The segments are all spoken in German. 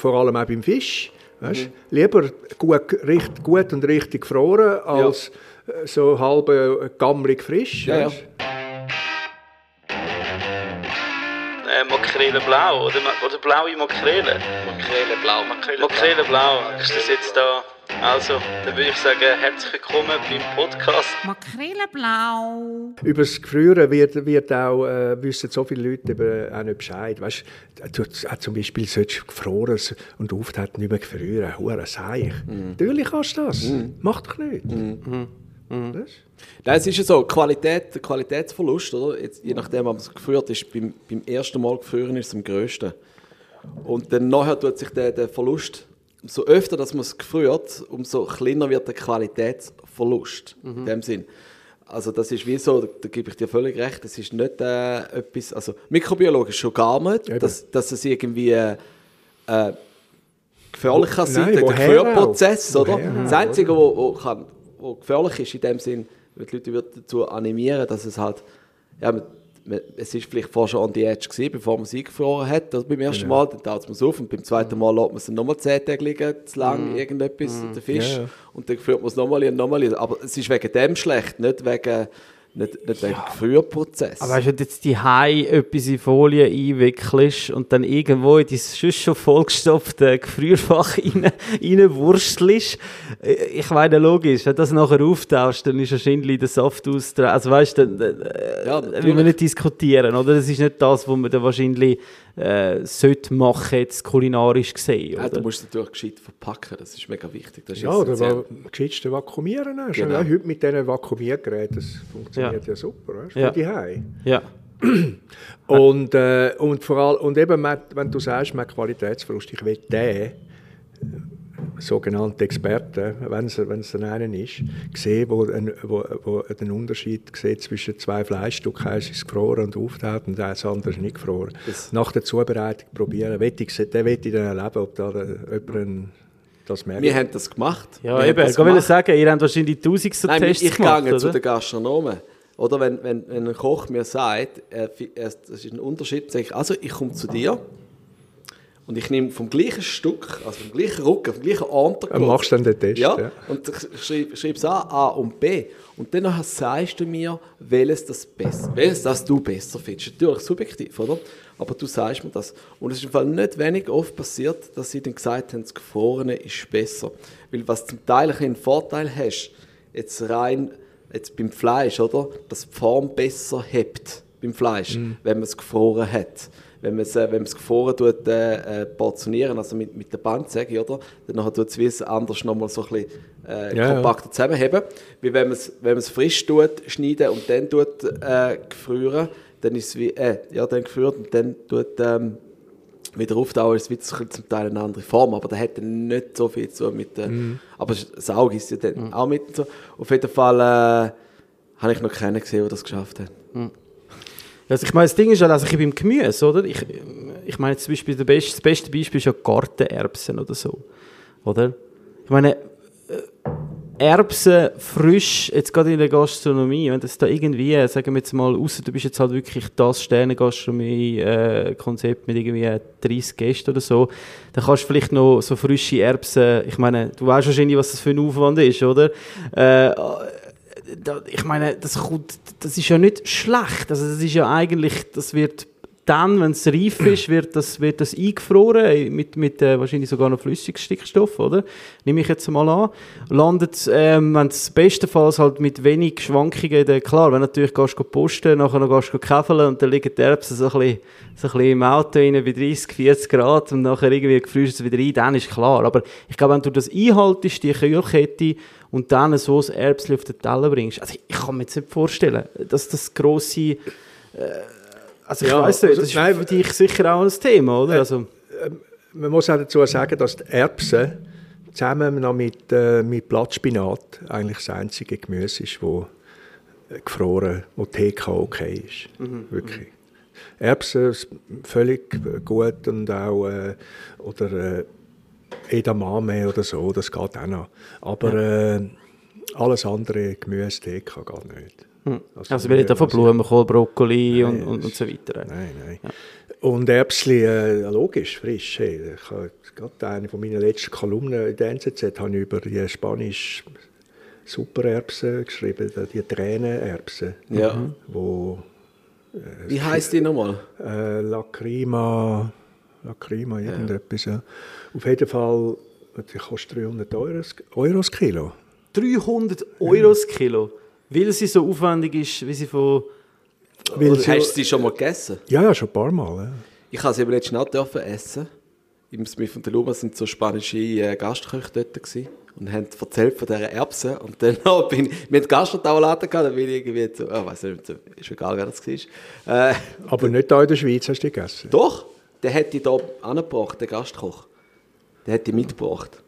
Vor allem auch beim Fisch. Weißt? Mhm. Lieber gut, richt, gut und richtig gefroren als ja. so halb gammelig frisch. Ja, ja. Äh, Makrele blau oder, oder blaue Makrele? Makrele blau, Makrele, Makrele blau. blau. Ist das jetzt da? Also, dann würde ich sagen, herzlich willkommen beim Podcast. Makreleblau. Über das Gefrieren wird, wird auch, äh, wissen so viele Leute eben auch nicht Bescheid. Weißt, du, auch zum Beispiel solltest du gefroren und auftreten nicht mehr gefrieren. Hure Seich. Mm. Natürlich kannst du das. Mm. Mach doch nicht. Mm. Mhm. Nein, es ist ja so, Qualität, Qualitätsverlust, oder? Jetzt, je nachdem, was man gefriert ist, beim, beim ersten Mal gefrieren ist es am grössten. Und dann nachher tut sich der, der Verlust umso öfter dass man es gefriert, umso kleiner wird der Qualitätsverlust. Mhm. In dem Sinn. Also das ist wie so, da, da gebe ich dir völlig recht, das ist nicht äh, etwas, also mikrobiologisch schon gar nicht, dass, dass es irgendwie äh, gefährlich kann sein, der Gefrierprozess, oder? Das Einzige, wo, wo, kann, wo gefährlich ist in dem Sinn, die Leute dazu animieren, dass es halt, ja, es war vielleicht vorher schon on the edge gewesen, bevor man sie eingefroren hat. Also beim ersten genau. Mal, dann taucht man es auf und beim zweiten Mal lässt man es nochmal 10 Tage liegen, zu lang, mm. irgendetwas, mm. der Fisch. Ja. Und dann führt man es nochmal und nochmal. Aber es ist wegen dem schlecht, nicht wegen nicht, nicht ja. Frühprozess. Aber weißt du, wenn du jetzt die Hai etwas in Folie einwickelst und dann irgendwo in dein sonst schon vollgestopfte Gefrierfach rein, reinwurstelst, äh, ich meine, logisch, wenn du das nachher auftauschst, dann ist wahrscheinlich der Saft aus. Also weißt du, äh, ja, will man nicht diskutieren, oder? Das ist nicht das, was man dann wahrscheinlich äh, sollte machen, jetzt kulinarisch gesehen. Oder? Ja, du musst es natürlich gescheit verpacken, das ist mega wichtig. Das ja, oder wa gescheitste vakuumieren. Hast. Genau. Ja, heute mit diesen Vakuumiergeräten, das funktioniert ja, ja super. Weißt? Ja. die Hause. Ja. und, äh, und, vor allem, und eben, wenn du sagst, man Qualitätsverlust, ich will den sogenannte Experten, wenn es, wenn es dann einen ist, sehen, wo, ein, wo, wo den Unterschied sieht zwischen zwei Fleischstücken, eins ist gefroren und auftaut und das andere ist nicht gefroren. Das Nach der Zubereitung probieren, will ich, der will ich dann erleben, ob da jemand das merkt. Wir haben das gemacht. Ja, wir eben, ich will sagen, ihr habt wahrscheinlich tausend so Nein, Tests ich gemacht, gehe zu den Gastronomen. Oder wenn, wenn, wenn ein Koch mir sagt, er, er, das ist ein Unterschied, sage ich, also ich komme zu dir, und ich nehme vom gleichen Stück, also vom gleichen Rücken, vom gleichen Untergrund. Und machst dann den Test, ja. ja. Und ich schreibe, schreibe es an, A und B. Und dann sagst du mir, welches das besser, welches das du besser findest. Natürlich subjektiv, oder? Aber du sagst mir das. Und es ist im Fall nicht wenig oft passiert, dass sie dann gesagt haben, das Gefrorene ist besser. Weil was zum Teil einen Vorteil hast, jetzt rein, jetzt beim Fleisch, oder? Dass die Form besser hebt beim Fleisch, mm. wenn man es gefroren hat wenn man es, äh, wenn man es gefroren tut, äh, äh, portionieren, also mit, mit der Bandsäge, oder? Dann tut es wie es anders nochmal so ein bisschen äh, ja, kompakter ja. zusammenheben. Wie wenn man es, wenn man es frisch tut, schneiden und dann tut, äh, gefrieren, dann ist es wie, äh, ja, dann gefriert und dann tut, ähm, wieder auftauchen, ist es zum Teil eine andere Form, aber der hat dann nicht so viel zu mit, äh, mhm. aber das Auge ist ja dann mhm. auch mit so. Auf jeden Fall äh, habe ich noch keinen gesehen, der das geschafft hat. Mhm. Also ich meine, das Ding ist ja, also ich beim Gemüse, oder? Ich, ich meine zum Beispiel, das beste, Beispiel ist ja Gartenerbsen oder so, oder? Ich meine, äh, Erbsen frisch, jetzt gerade in der Gastronomie, wenn das da irgendwie, sagen wir jetzt mal, außer du bist jetzt halt wirklich das Sterne-Gastronomie-Konzept mit irgendwie 30 Gästen oder so, dann kannst du vielleicht noch so frische Erbsen, ich meine, du weißt wahrscheinlich, was das für ein Aufwand ist, oder? Äh, ich meine, das, kommt, das ist ja nicht schlecht. Also das ist ja eigentlich, das wird dann, wenn es reif ist, wird das, wird das eingefroren mit, mit äh, wahrscheinlich sogar noch Flüssigstickstoff, oder? Nehme ich jetzt mal an. Landet, ähm, wenn es bestenfalls halt mit wenig Schwankungen, dann, klar, wenn natürlich gehst du posten, nachher noch gehst du käfeln und dann liegen die Erbsen so ein bisschen, so ein bisschen im Auto rein bei 30, 40 Grad und nachher irgendwie gefrierst du es wieder ein, dann ist klar. Aber ich glaube, wenn du das einhaltest, die Kühlkette, und dann so ein Erbsli auf den Teller bringst. Also ich, ich kann mir jetzt nicht vorstellen, dass das grosse... Äh, also ich ja, weiss nicht, das ist nein, für dich sicher auch ein Thema, oder? Äh, also, äh, man muss auch dazu sagen, dass die Erbsen zusammen noch mit, äh, mit Blattspinat eigentlich das einzige Gemüse ist, wo äh, gefroren, wo TK okay ist. Mhm. Wirklich. Mhm. Erbsen völlig gut und auch äh, oder äh, Edamame oder so, das geht auch noch. Aber ja. alles andere Gemüse, TK geht nicht. Hm. Also, also wir reden von Blumenkohl, Brokkoli nein, und, und, und, so weiter. Nein, nein. Ja. Und Erbsli, äh, logisch, frisch. Hey. Ich habe gerade eine von meinen letzten Kolumnen in der NZZ habe ich über die spanische Supererbsen geschrieben, die Tränenerbsen, Ja. wo Wie heisst die nochmal? äh, Lacrima, Lacrima, irgendetwas. Ja. Auf jeden Fall, die kostet 300 Euro, Euro das Kilo. 300 Euro das Kilo. Weil sie so aufwendig ist, wie sie von... Weil Hast sie, du sie schon mal gegessen? ja, ja, schon ein paar Mal. Ja. Ich habe sie aber letztens auch dürfen essen. Im Smith und der Luma sind so spanische äh, Gastköche dort gewesen und haben erzählt von dieser Erbsen. Und dann bin ich, wir hatten Gastrotauerladen gehabt, dann bin ich irgendwie so, oh, weiß nicht, ist egal, wer das war. Äh, Aber nicht da in der Schweiz hast du die gegessen. doch, der hat die hier angebracht, der Gastkoch. Der hat die mitgebracht.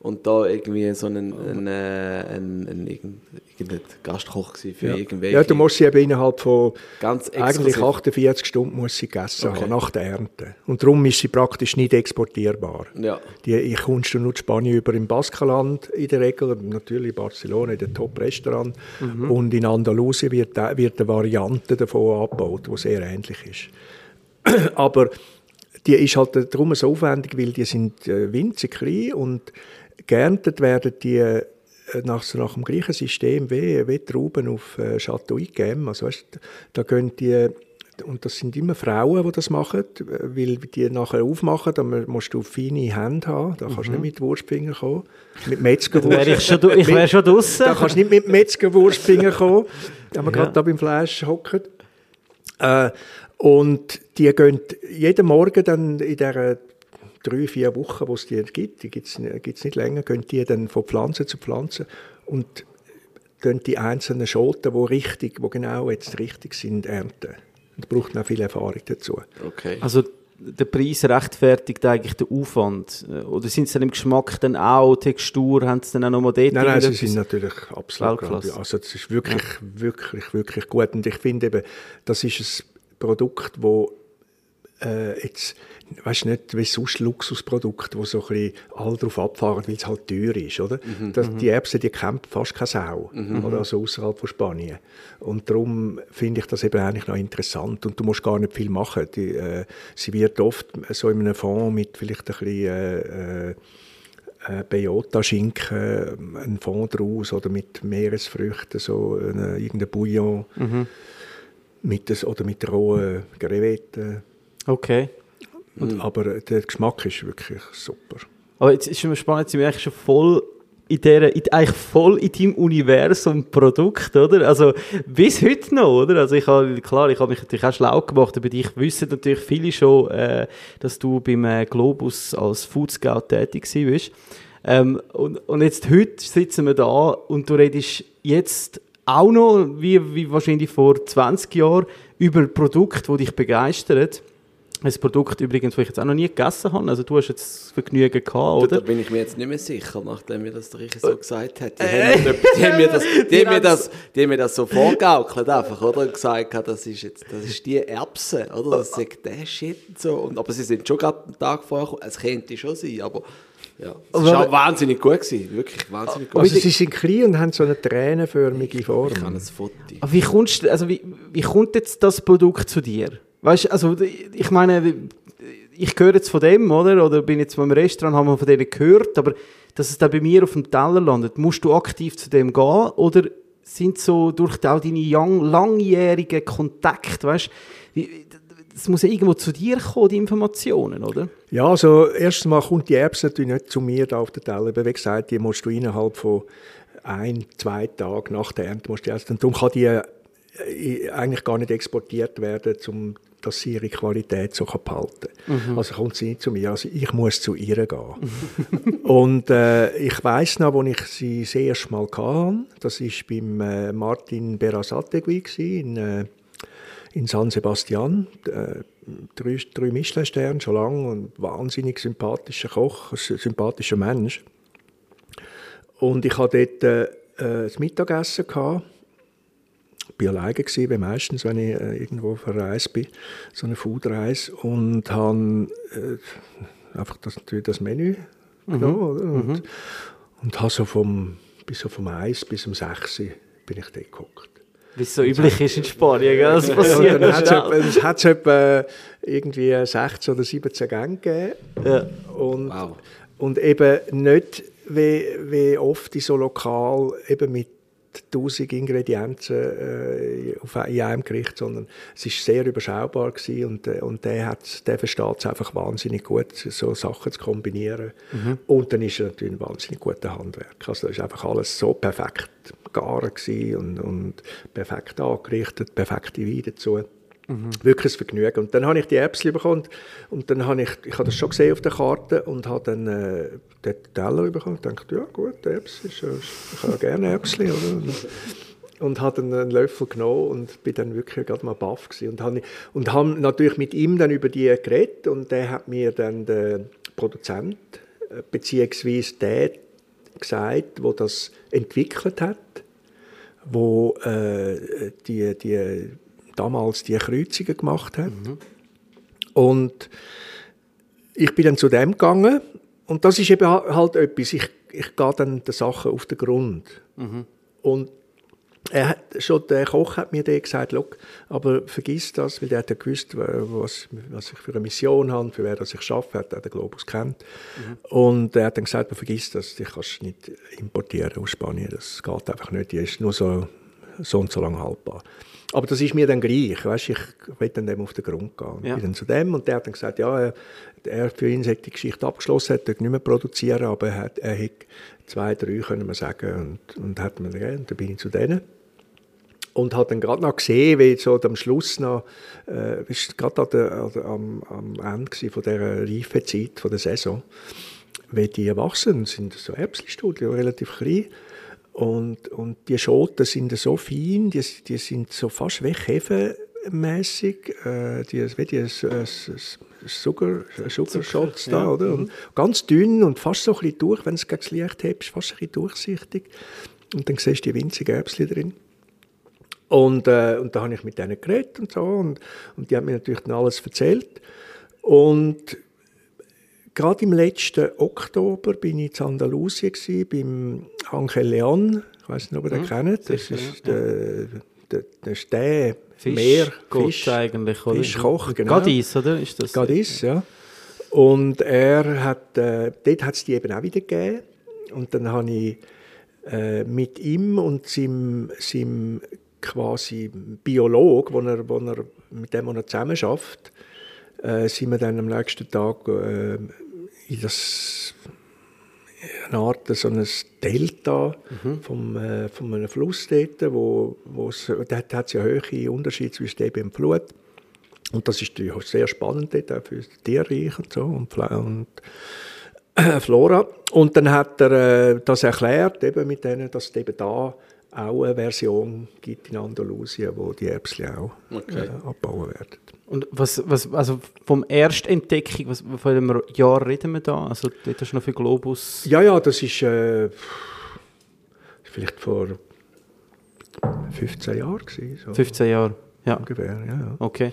Und da irgendwie so ein, ein, äh, ein, ein, irgendein, Gastkoch für irgendwelche... Ja, du musst sie eben innerhalb von Ganz eigentlich exklusiv. 48 Stunden muss sie gegessen Okay. haben, nach der Ernte. Und darum ist sie praktisch nicht exportierbar. Ja. Die, ich kommst du nur in Spanien über im Baskenland in der Regel, natürlich in Barcelona, in den Top-Restaurant. Mhm. Und in Andalusien wird, wird eine Variante davon angebaut, die sehr ähnlich ist. Aber die ist halt darum so aufwendig, weil die sind äh, winzig klein und geerntet werden die nach, so nach dem gleichen System wie, wie Trauben auf äh, Chateau Yquem. Also weißt, da gehen die und das sind immer Frauen, die das machen, äh, weil die nachher aufmachen, dann musst du feine Hände haben, da kannst du nicht mit Wurstfinger kommen, mit Metzgerwurst. Wäre ich schon, ich wäre schon draussen. Da kannst du nicht mit Metzgerwurstfinger kommen, wenn wir Ja. gerade da beim Fleisch hocken. Äh, und die gehen jeden Morgen dann in dieser drei, vier Wochen, wo es die gibt, die gibt es nicht länger, gehen die dann von Pflanze zu Pflanze und gehen die einzelnen Schoten, die richtig, wo genau jetzt richtig sind, ernten. Und braucht auch viel Erfahrung dazu. Okay. Also der Preis rechtfertigt eigentlich den Aufwand? Oder sind sie dann im Geschmack dann auch, Textur, haben sie dann auch nochmal dort Nein, nein, sie sind natürlich absolut Weltklasse. Also das ist wirklich, wirklich, wirklich gut. Und ich finde eben, das ist ein Produkt, wo äh, jetzt, weißt nicht, wie sonst Luxusprodukte, wo so ein bisschen alle drauf abfahren, weil es halt teuer ist, oder? Das, die Erbsen, die kennt fast keine Sau, oder? Also außerhalb von Spanien. Und darum finde ich das eben eigentlich noch interessant. Und du musst gar nicht viel machen. Die, äh, sie wird oft so in einem Fond mit vielleicht ein bisschen äh, äh, äh, Beyota-Schinken, ein Fond draus oder mit Meeresfrüchten, so eine, irgendein Bouillon mit des, oder mit rohen Crevetten. Okay. Und, Aber der Geschmack ist wirklich super. Aber jetzt ist es spannend, sind wir eigentlich schon voll in der, in, eigentlich voll in deinem Universum Produkt, oder? Also bis heute noch, oder? Also ich habe, klar, ich habe mich natürlich auch schlau gemacht über dich. Wissen natürlich viele schon, äh, dass du beim äh, Globus als Food Scout tätig bist. Ähm, und, und jetzt heute sitzen wir da und du redest jetzt auch noch, wie, wie wahrscheinlich vor 20 Jahren, über Produkte, die dich begeistern. Ein Produkt übrigens, das ich jetzt auch noch nie gegessen habe. Also du hast jetzt das Vergnügen gehabt, Da oder? bin ich mir jetzt nicht mehr sicher, nachdem mir das der Richi so gesagt hat. Die, haben, mir, die, haben mir das, die, haben mir das, die haben mir das so vorgaukelt einfach, oder? Und gesagt, das ist jetzt, das ist die Erbse, oder? Das ist der Shit und so. Und, aber sie sind schon gerade einen Tag vorher gekommen. Es könnte schon sein, aber ja. Es war auch wahnsinnig gut gewesen. Wirklich wahnsinnig gut. Also sie sind klein und haben so eine tränenförmige Form. ich habe ein Foto. Aber wie, kommst, also wie, wie kommt jetzt das Produkt zu dir? Weißt also ich meine, ich höre jetzt von dem, oder? Oder bin jetzt mal im Restaurant, haben wir von denen gehört, aber dass es dann bei mir auf dem Teller landet, musst du aktiv zu dem gehen oder sind so durch auch deine young, langjährigen Kontakte, weißt du, es muss ja irgendwo zu dir kommen, die Informationen, oder? Ja, also erstens mal kommt die Erbse natürlich nicht zu mir da auf den Teller. Aber Wie gesagt, die musst du innerhalb von ein, zwei Tagen nach der Ernte musst du essen. Und darum kann die äh, eigentlich gar nicht exportiert werden, um dass sie ihre Qualität so behalten kann. Also kommt sie nicht zu mir, also ich muss zu ihr gehen. Und äh, ich weiß noch, wo ich sie das erste Mal hatte, das war beim äh, Martin Berasategui in, äh, in San Sebastian. Äh, drei, drei Michelin-Sterne, schon lange, und wahnsinnig sympathischer Koch, ein sympathischer Mensch. Und ich hatte dort äh, äh, das Mittagessen. Gehabt. Ich war alleine, gewesen, wie meistens, wenn ich äh, irgendwo verreist bin, so eine Foodreise. Und habe äh, einfach das, natürlich das Menü genommen. Oder? Und, und habe so vom, bis so vom 1 bis um 6 Uhr bin ich dort gehockt. Wie es so üblich ist in Spanien, gell? Das passiert dann hat es hat's etwa irgendwie 16 oder 17 Gänge gegeben. Ja. Und, Wow. und eben nicht wie, wie oft in so lokal eben mit 1000 Ingredienzen äh, auf, in einem Gericht, sondern es ist sehr überschaubar gewesen und, äh, und der, hat, der versteht es einfach wahnsinnig gut, so Sachen zu kombinieren. Und dann ist er natürlich ein wahnsinnig guter Handwerker. Also da ist einfach alles so perfekt gegaren gewesen und, und perfekt angerichtet, perfekte Weine dazu. Wirklich ein Vergnügen. Und dann habe ich die Äpfel bekommen und, dann habe ich, ich habe das schon gesehen auf der Karte und habe dann äh, den Teller bekommen und dachte, ja gut, Äpfel, ist, ja- ich habe gerne Äpfel, oder? Und, habe dann einen Löffel genommen und bin dann wirklich gerade mal baff gewesen. und habe und habe natürlich mit ihm dann über die geredet und der hat mir dann der Produzent äh, beziehungsweise der gesagt, wo das entwickelt hat, wo äh, die, die damals die Kreuzungen gemacht hat. Und ich bin dann zu dem gegangen und das ist eben halt etwas, ich, ich gehe dann den Sachen auf den Grund. Und er hat, schon der Koch hat mir dann gesagt, «Schau, aber vergiss das, weil der hat ja gewusst, was, was ich für eine Mission habe, für wer das ich arbeite, hat er den Globus kennt. Und er hat dann gesagt, «Aber vergiss das, die kannst du nicht importieren aus Spanien, das geht einfach nicht, die ist nur so, so und so lange haltbar. Aber das ist mir dann gleich, weißt, ich will dann dem auf den Grund gehen. Ja. Ich bin dann zu dem und der hat dann gesagt, ja, er, für ihn hat die Geschichte abgeschlossen, dürfte nicht mehr produzieren, aber er hat, er hat zwei, drei, können wir sagen, und, und hat mir gegeben, und dann bin ich zu denen und hat dann gerade noch gesehen, wie so am Schluss noch, äh, ist gerade an der, an der, am, am Ende von dieser Reifezeit von der Saison, wie die wachsen, sind so Erbsenstudien, relativ klein. Und, und die Schoten sind so fein, die, die sind so fast weghebenmässig, äh, die, wie die Sugar, Sugar Shots da, ja. oder? Und ganz dünn und fast so ein bisschen durch, wenn es gegen das Licht hebst, fast ein bisschen durchsichtig. Und dann siehst du die winzigen Erbsen drin. Und, äh, und da habe ich mit denen geredet und so. Und, und die haben mir natürlich dann alles erzählt. Und gerade im letzten Oktober bin ich in Andalusien gewesen, beim Angel Leon. Ich weiß nicht, ob ihr den kennt. Das sicher, ist der, der, der ist der Fisch, Meer, Fisch, eigentlich, oder? Fischkoch, genau. Gadis, oder? Ist das? Gadis, ja. Und er hat, äh, dort hat es die eben auch wieder gegeben. Und dann habe ich äh, mit ihm und seinem, seinem quasi Biolog, wo er, wo er, mit dem er zusammen schafft, äh, sind wir dann am nächsten Tag äh, in das eine Art so ein Delta vom, äh, von einem Fluss dort, wo, wo es, dort hat es ja hohe Unterschiede zwischen Ebbe und Flut. Und das ist natürlich sehr spannend dort, auch für Tierreich und so und, und äh, Flora. Und dann hat er äh, das erklärt, eben mit denen, dass es eben da auch eine Version gibt in Andalusien, wo die Erbsen auch Okay. äh, abbauen werden. Und was, was, also vom Erstentdeckung, was, von welchem Jahr reden wir da? Also dort hast du noch für Globus... Ja, ja, das ist äh, vielleicht vor 15 Jahren gewesen, so 15 Jahre, ja. ungefähr. Ja, ja. Okay.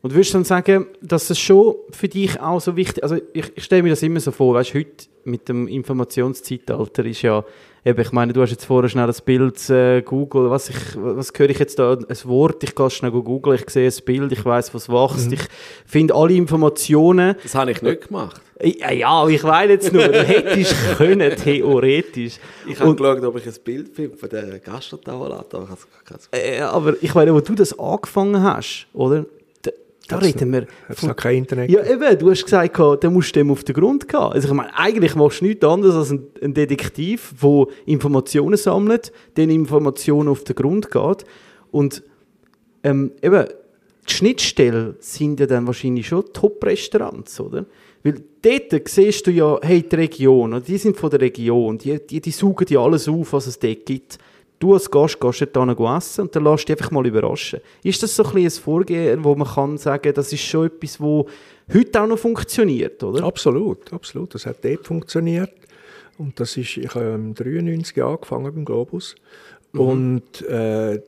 Und würdest du dann sagen, dass es schon für dich auch so wichtig also ich, ich stelle mir das immer so vor, weißt heute mit dem Informationszeitalter ist ja, eben, ich meine, du hast jetzt vorher schnell das Bild äh, Google, was, ich, was höre ich jetzt da, ein Wort, ich gehe schnell googeln, ich sehe ein Bild, ich weiß was wächst, ich finde alle Informationen, Das habe ich nicht gemacht. ja, ja, ich weiß jetzt nur, du hättest können, theoretisch. Ich habe geschaut, ob ich ein Bild finde von der Gastrotauerlatte, aber ich habe es keine- Äh, aber ich meine, wo du das angefangen hast, oder? Da, reden wir es noch kein Internet? Ja, eben, du hast gesagt, da musst du dem auf den Grund gehen. Also ich meine, eigentlich machst du nichts anderes als ein, Detektiv, der Informationen sammelt, den Informationen auf den Grund geht. Und ähm, eben, die Schnittstellen sind ja dann wahrscheinlich schon Top-Restaurants, oder? Weil dort siehst du ja, hey, die Region, die sind von der Region, die, die, die saugen ja alles auf, was es dort gibt. Du als Gast gehst dort essen und dann lässt dich einfach mal überraschen. Ist das so ein, ein Vorgehen, wo man kann sagen, das ist schon etwas, wo heute auch noch funktioniert, oder? Absolut, absolut. Das hat dort funktioniert. Und das ist, ich habe im 93 angefangen beim Globus. Und äh,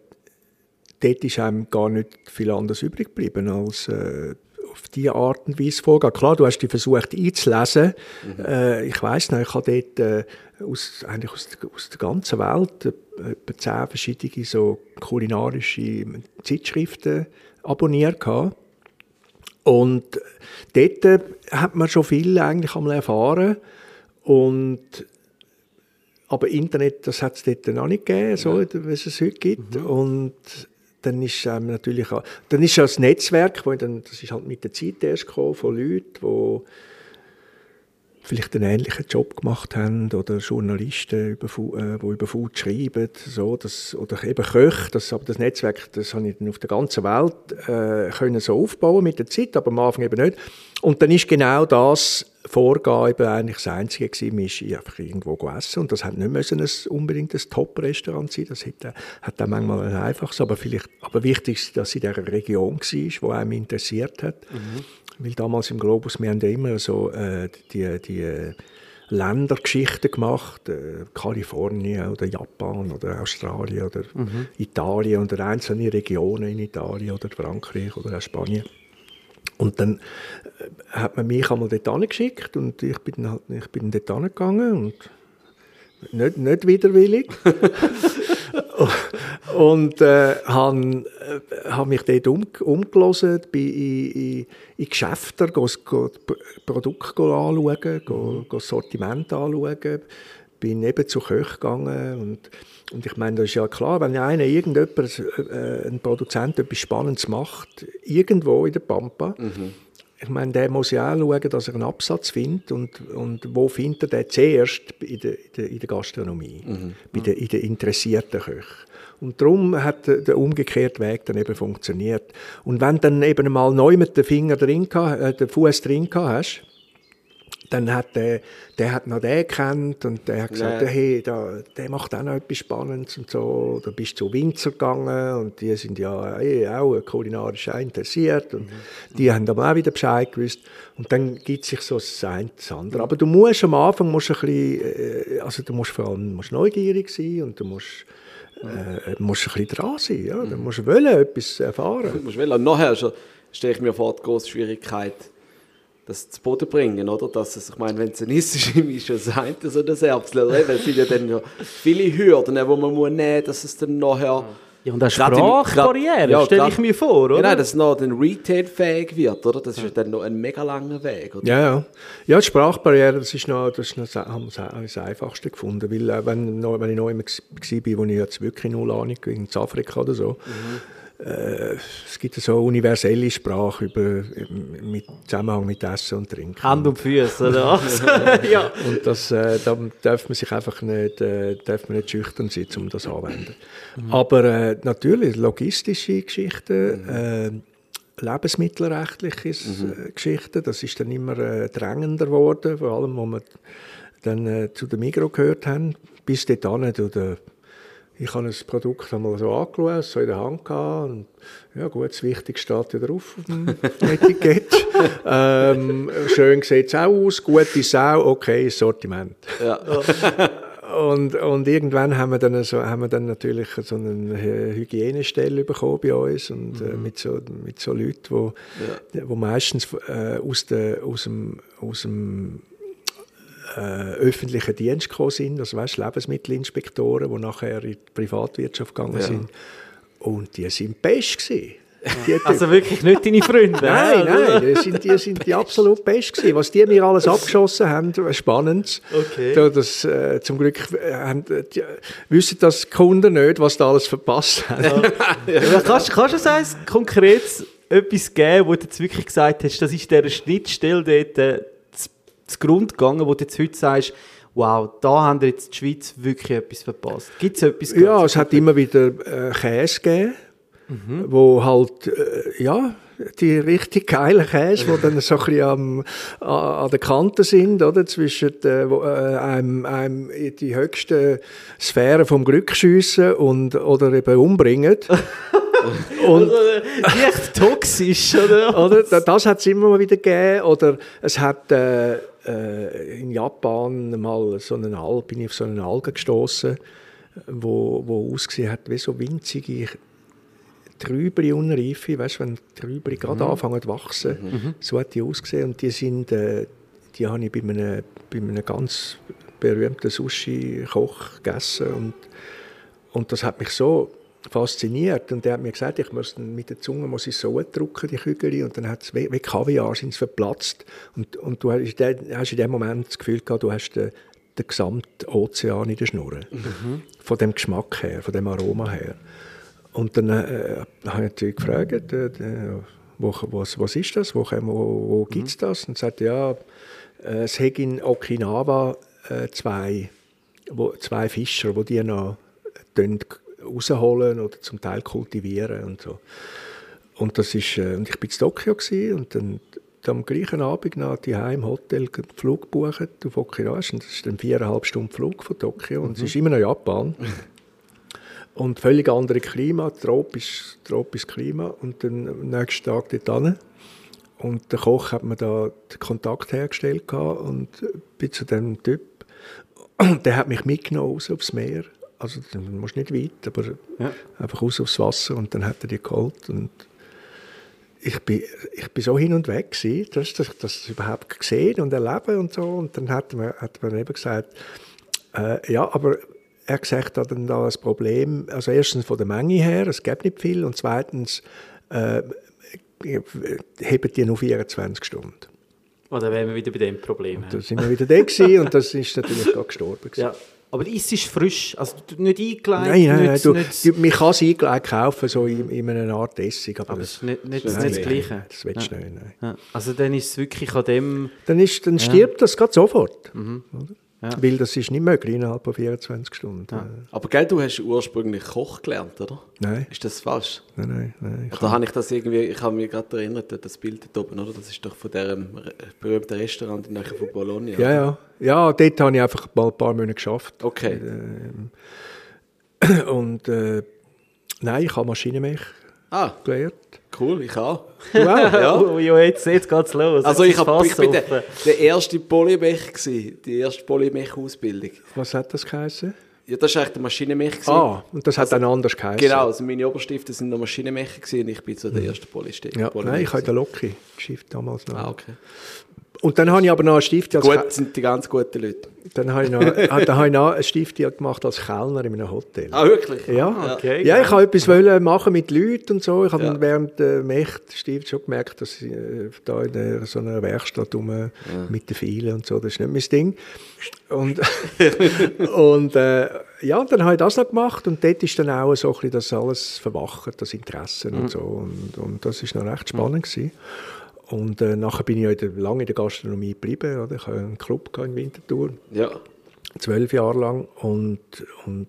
dort ist einem gar nicht viel anderes übrig geblieben, als äh, auf diese Art und Weise vorgehen. Klar, du hast die versucht einzulesen. Äh, ich weiß nicht, ich habe dort äh, aus, eigentlich aus, der, aus der ganzen Welt äh, etwa zehn verschiedene so kulinarische Zeitschriften abonniert gehabt. Und dort äh, hat man schon viel eigentlich einmal erfahren. Und aber Internet, das hat es dort noch nicht gegeben, so, wie es es heute gibt. Und dann ist ähm, natürlich auch, dann ist ja das Netzwerk, wo dann, das ist halt mit der Zeit erst gekommen, von Leuten, die vielleicht einen ähnlichen Job gemacht haben oder Journalisten, über, äh, die über Food schreiben, so, das, oder eben Köche, das, aber das Netzwerk, das habe ich dann auf der ganzen Welt äh, können so aufbauen mit der Zeit, aber am Anfang eben nicht. Und dann ist genau das Vorgehen eigentlich das Einzige gewesen, man ist einfach irgendwo gegessen und das hat nicht müssen ein, unbedingt ein Top-Restaurant sein, das hat, hat auch manchmal ein einfaches, aber vielleicht, aber wichtig ist, dass es in dieser Region war, die einem interessiert hat. Weil damals im Globus, wir haben ja immer so äh, die, die äh, Ländergeschichten gemacht, äh, Kalifornien oder Japan oder Australien oder Italien oder einzelne Regionen in Italien oder Frankreich oder auch Spanien. Und dann äh, hat man mich einmal dort hingeschickt und ich bin, halt, ich bin dort hingegangen und nicht, nicht widerwillig. und äh, habe äh, hab mich dort um, umgelassen, bin in, in, in Geschäfte, go, go, Produkte anschauen, go, go Sortiment anschauen, bin eben zu Köchen gegangen und, und ich meine, das ist ja klar, wenn einer irgendjemand, äh, ein Produzent etwas Spannendes macht, irgendwo in der Pampa, ich meine, der muss ja auch schauen, dass er einen Absatz findet und, und wo findet er den zuerst? In der, in der, Gastronomie, bei den, in den interessierten Köchen. Und darum hat der, umgekehrte Weg dann eben funktioniert. Und wenn dann eben mal neu mit den Finger drin, äh, den Fuß drin hast, dann hat der, der hat noch den gekannt und der hat gesagt, Ja. hey, da, der macht auch noch etwas Spannendes und so. Da bist du zu Winzer gegangen und die sind ja eh auch kulinarisch interessiert und die haben aber auch wieder Bescheid gewusst. Und dann gibt sich so das eine das andere. Aber du musst am Anfang musst ein bisschen, äh, also du musst vor allem musst neugierig sein und du musst, äh, musst ein bisschen dran sein. Ja? Du musst wollen, etwas erfahren. Du musst wollen. Und nachher stelle ich mir vor, die grosse Schwierigkeit, das zu Boden bringen, oder? Dass es, ich meine, wenn es ein ist, ist ist ja das eine, so das Erbsel, oder? Weil es sind ja dann ja viele Hürden, die man muss nehmen muss, dass es dann nachher... Ja, und im- Sprachbarriere, ja, stelle ich mir vor, oder? Ja, nein, dass es noch dann retailfähig wird, oder? Das ist ja dann noch ein mega langer Weg, oder? Ja, ja. Ja, die Sprachbarriere, das ist noch, das ist noch, das haben wir das Einfachste gefunden, weil äh, wenn, wenn ich noch immer war, wo ich jetzt wirklich null Ahnung in Afrika oder so, äh, es gibt so eine universelle Sprache über, im mit Zusammenhang mit Essen und Trinken. Hand und Füße, oder ja. Und das, äh, da darf man sich einfach nicht, äh, darf man nicht schüchtern sein, um das anzuwenden. Aber äh, natürlich logistische Geschichten, äh, lebensmittelrechtliche äh, Geschichten, das ist dann immer äh, drängender geworden, vor allem, wo wir dann zu der Migro gehört haben, bis dorthin, du, der, ich habe das Produkt einmal so angeschaut, so in der Hand gehabt und ja gut, das Wichtigste steht ja drauf auf dem Etikett. ähm, schön sieht es auch aus, gut ist es auch, okay, Sortiment. Ja. Und, und irgendwann haben wir dann, so, haben wir dann natürlich so eine Hy- Hygienestelle bekommen bei uns und äh, mit, so, mit so Leuten, wo, wo meistens äh, aus, der, aus dem, aus dem äh, öffentlichen Dienst gekommen sind, also weißt, Lebensmittelinspektoren, die nachher in die Privatwirtschaft gegangen Ja. sind. Und die sind best gewesen. Die Also wirklich nicht deine Freunde. Nein, ja, nein, die sind die, sind die absolut best gewesen. Was die mir alles abgeschossen haben, spannend. Okay. Da, das, äh, zum Glück äh, haben, äh, die, wissen das die Kunden nicht, was da alles verpasst haben. Ja, kannst, kannst du uns eins konkret etwas geben, wo du jetzt wirklich gesagt hast, das ist dieser Schnittstelle dort zu, zu Grund gegangen, wo du jetzt heute sagst, wow, da haben jetzt die Schweiz wirklich etwas verpasst. Gibt es etwas? Ja, es hat immer wieder äh, Käse gegeben, wo halt, äh, ja, die richtig geilen Käse, die dann so ein bisschen am, an, der Kante sind, oder, zwischen äh, äh, einem, einem in die höchsten Sphären vom Glück schiessen und, oder eben umbringen. und, Also, äh, Echt toxisch, oder? oder? Da- Das hat es immer mal wieder gegeben. Oder es hat äh, äh, in Japan mal so einen Al bin ich auf so einen Alge gestoßen, wo, wo ausgesehen hat wie so winzige Trübli unreife, weißt du, wenn die Trübli gerade anfangen zu wachsen, so hat die ausgesehen und die sind, äh, die habe ich bei einem, bei einem ganz berühmten Sushi-Koch gegessen und, und das hat mich so fasziniert und der hat mir gesagt, ich muss mit der Zunge muss ich so drücken, die Kügel und dann hat es wie, wie Kaviar sind verplatzt und, und du hast, hast in dem Moment das Gefühl gehabt, du hast den, den gesamten Ozean in der Schnur. Von dem Geschmack her, von dem Aroma her. Und dann äh, habe ich natürlich gefragt, äh, äh, wo, was, was ist das, wo, wo, wo gibt es das? Und er sagte, ja, äh, es hat in Okinawa äh, zwei, wo, zwei Fischer, die die noch äh, rausholen oder zum Teil kultivieren und so. Und, das ist, äh, und ich war in Tokio gewesen, und dann am gleichen Abend nach die im Hotel den Flug gebucht auf Okinawa. Und das ist ein viereinhalb Stunden Flug von Tokio und es ist immer noch Japan. und völlig andere Klima, tropisch, tropisches Klima. Und dann am nächsten Tag dort hin. Und der Koch hat mir da den Kontakt hergestellt und bin zu dem Typ. Und der hat mich mitgenommen raus aufs Meer. Also, du musst nicht weit, aber Ja. einfach raus aufs Wasser und dann hat er die geholt. Und ich bin, ich bin so hin und weg gewesen, dass ich das überhaupt gesehen und erleben und so. Und dann hat man, hat man eben gesagt, äh, ja, aber er hat gesagt, hat dann da ein Problem, also erstens von der Menge her, es gibt nicht viel, und zweitens äh, heben die nur 24 Stunden. Oder wären wir wieder bei dem Problem? Da sind wir wieder da gewesen, und das ist natürlich gerade gestorben. gewesen. Ja. Aber ist es frisch? Also du- nicht eingelegt? Nein, nein, nein, nicht, du, nicht, du, man kann es eingelegt kaufen, so in, in einer Art Essig, aber, aber es ist nicht, nicht, Nein, nicht das nein, Gleiche. Das willst du nicht, nein. Ja. Also dann ist es wirklich an dem... Dann, ist, dann stirbt das gerade sofort. Oder? Ja. Weil das ist nicht möglich innerhalb von 24 Stunden. Äh, Aber gell, du hast ursprünglich Koch gelernt, oder? Nein, Ist das falsch? nein, nein. nein. Oder habe ich das irgendwie, ich habe mich gerade erinnert, das Bild dort oben, oder? Das ist doch von diesem berühmten Restaurant in der Nähe von Bologna. Ja, ja. Ja, dort habe ich einfach mal ein paar Monate geschafft. Okay. Und äh, nein, ich habe Maschinenmech Ah, gelernt. Cool, ich auch. Du auch? Ja. Ja, jetzt, jetzt geht's los. Also ich, hab, ich bin der, der erste Polymech die erste Polymech-Ausbildung. Was hat das geheißen? Ja, das war eigentlich der Maschinenmech. gewesen. Ah, und das hat dann anders geheißen. Genau, also meine Oberstifte sind noch Maschinenmecher gewesen und ich bin so der erste Polystifte. Mhm. Ja, nein, ich habe den Loki geschifft damals noch. Ah, okay. Und dann habe ich aber noch einen Stift als Gut, sind die ganz guten Leute. dann habe ich noch, ah, dann habe ich noch einen Stift gemacht als Kellner in einem Hotel. Ah, wirklich? Ja, okay, ja, ich habe etwas wollen machen mit Leuten und so. Ich habe Ja. dann während der Mächt-Stift schon gemerkt, dass ich äh, da in so einer Werkstatt rum mit den Filen und so, das ist nicht mein Ding. Und, und äh, ja, dann habe ich das noch gemacht und dort ist dann auch so ein bisschen das alles verwacht, das Interesse und so. Und, und das ist noch recht spannend gewesen. Und äh, nachher bin ich ja lange in der Gastronomie geblieben. Oder? Ich hatte einen Club in Winterthur Ja. zwölf Jahre lang und, und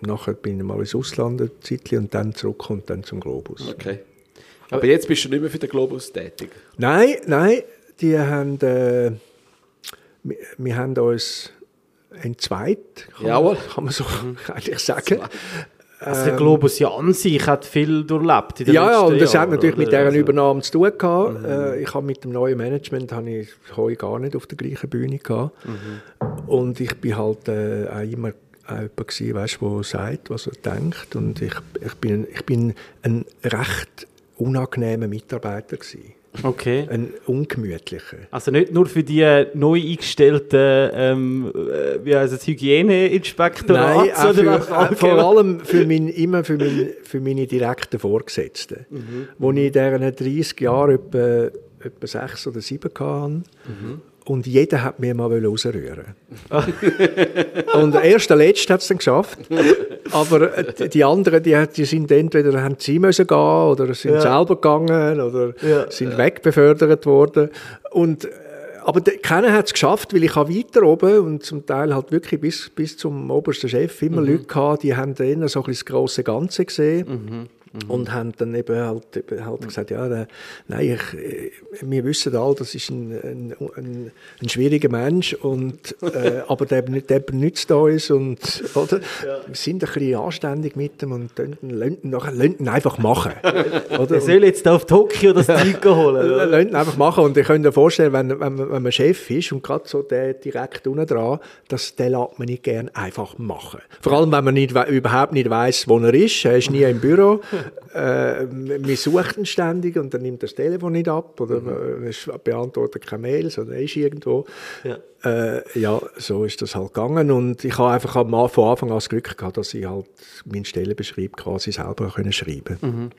nachher bin ich mal ins Ausland ein Zeitchen und dann zurück und dann zum Globus. Okay. Aber jetzt bist du nicht mehr für den Globus tätig. Nein, nein, die haben, äh, wir, wir haben uns entzweit, kann, Jawohl. man, kann man so eigentlich sagen. Also der Globus ja an sich hat viel durchlebt in den Ja, ja, und das hat Jahren, natürlich mit oder? dieser Also- Übernahme zu tun gehabt. Äh, ich habe mit dem neuen Management habe ich ich gar nicht auf der gleichen Bühne gehabt. Und ich bin halt äh, auch immer auch jemand gewesen, weißt, der sagt, was er denkt. Und ich, ich, bin, ich bin ein recht unangenehmer Mitarbeiter gewesen. Okay. Ein ungemütlicher. Also nicht nur für die neu eingestellten ähm, äh, wie heißt es, Hygieneinspektorat, Nein, auch sondern für, auch vor allem für mein, immer für, mein, für meine direkten Vorgesetzten. Wo ich in diesen 30 Jahren etwa, etwa sechs oder sieben hatte. Und jeder hat mir mal rausrühren Und erst der Letzte hat es dann geschafft. Aber äh, die- anderen, die, die sind entweder haben sie müssen gehen oder sind Ja. selber gegangen oder Ja. sind wegbefördert worden. Und äh, aber keiner hat es geschafft, weil ich habe weiter oben und zum Teil halt wirklich bis, bis zum obersten Chef immer Leute gehabt, die haben dann so ein bisschen das grosse Ganze gesehen. Und haben dann eben halt, eben halt gesagt, ja, der, nein, ich, äh, wir wissen alle, das ist ein, ein, ein, ein schwieriger Mensch, und, äh, aber der, der benutzt uns und oder? wir sind ein bisschen anständig mit ihm und lassen ihn- lassen lassen einfach machen. oder? Er soll jetzt auf Tokio das Zeug holen. Äh? Lasst ihn einfach machen. Und ihr könnt euch vorstellen, wenn, wenn, man- wenn man Chef ist und gerade so der direkt unten dran, das, den lässt man nicht gerne einfach machen. Vor allem, wenn man nicht, überhaupt nicht weiß, wo er ist. Er ist nie im Büro. Äh, man sucht ihn ständig und dann nimmt er das Telefon nicht ab oder äh, es beantwortet keine Mails oder er ist irgendwo. Ja. Äh, ja, so ist das halt gegangen und ich habe einfach von Anfang an das Glück gehabt, dass ich halt meinen Stellenbeschrieb quasi selber können schreiben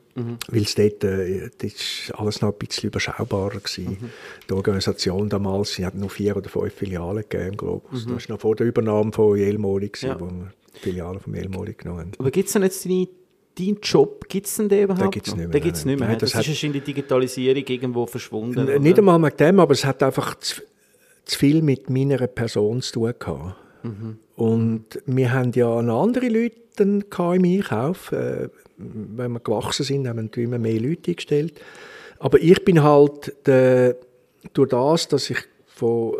Weil es dort, äh, dort ist alles noch ein bisschen überschaubarer gewesen. Die Organisation damals, sie hatten nur vier oder fünf Filialen gegeben im Globus. Das war noch vor der Übernahme von Jelmoli, Ja. wo wir die Filiale von Jelmoli genommen haben. Aber gibt es denn jetzt deine, deinen Job, gibt es denn den überhaupt gibt's noch? nicht mehr, Den gibt's nicht mehr. Das, das ist in der Digitalisierung irgendwo verschwunden. Oder? Nicht einmal mit dem, aber es hat einfach zu, zu viel mit meiner Person zu tun gehabt. Und wir haben ja andere Leute dann im Einkauf. Äh, wenn wir gewachsen sind, haben wir natürlich immer mehr Leute eingestellt. Aber ich bin halt der, durch das, dass ich von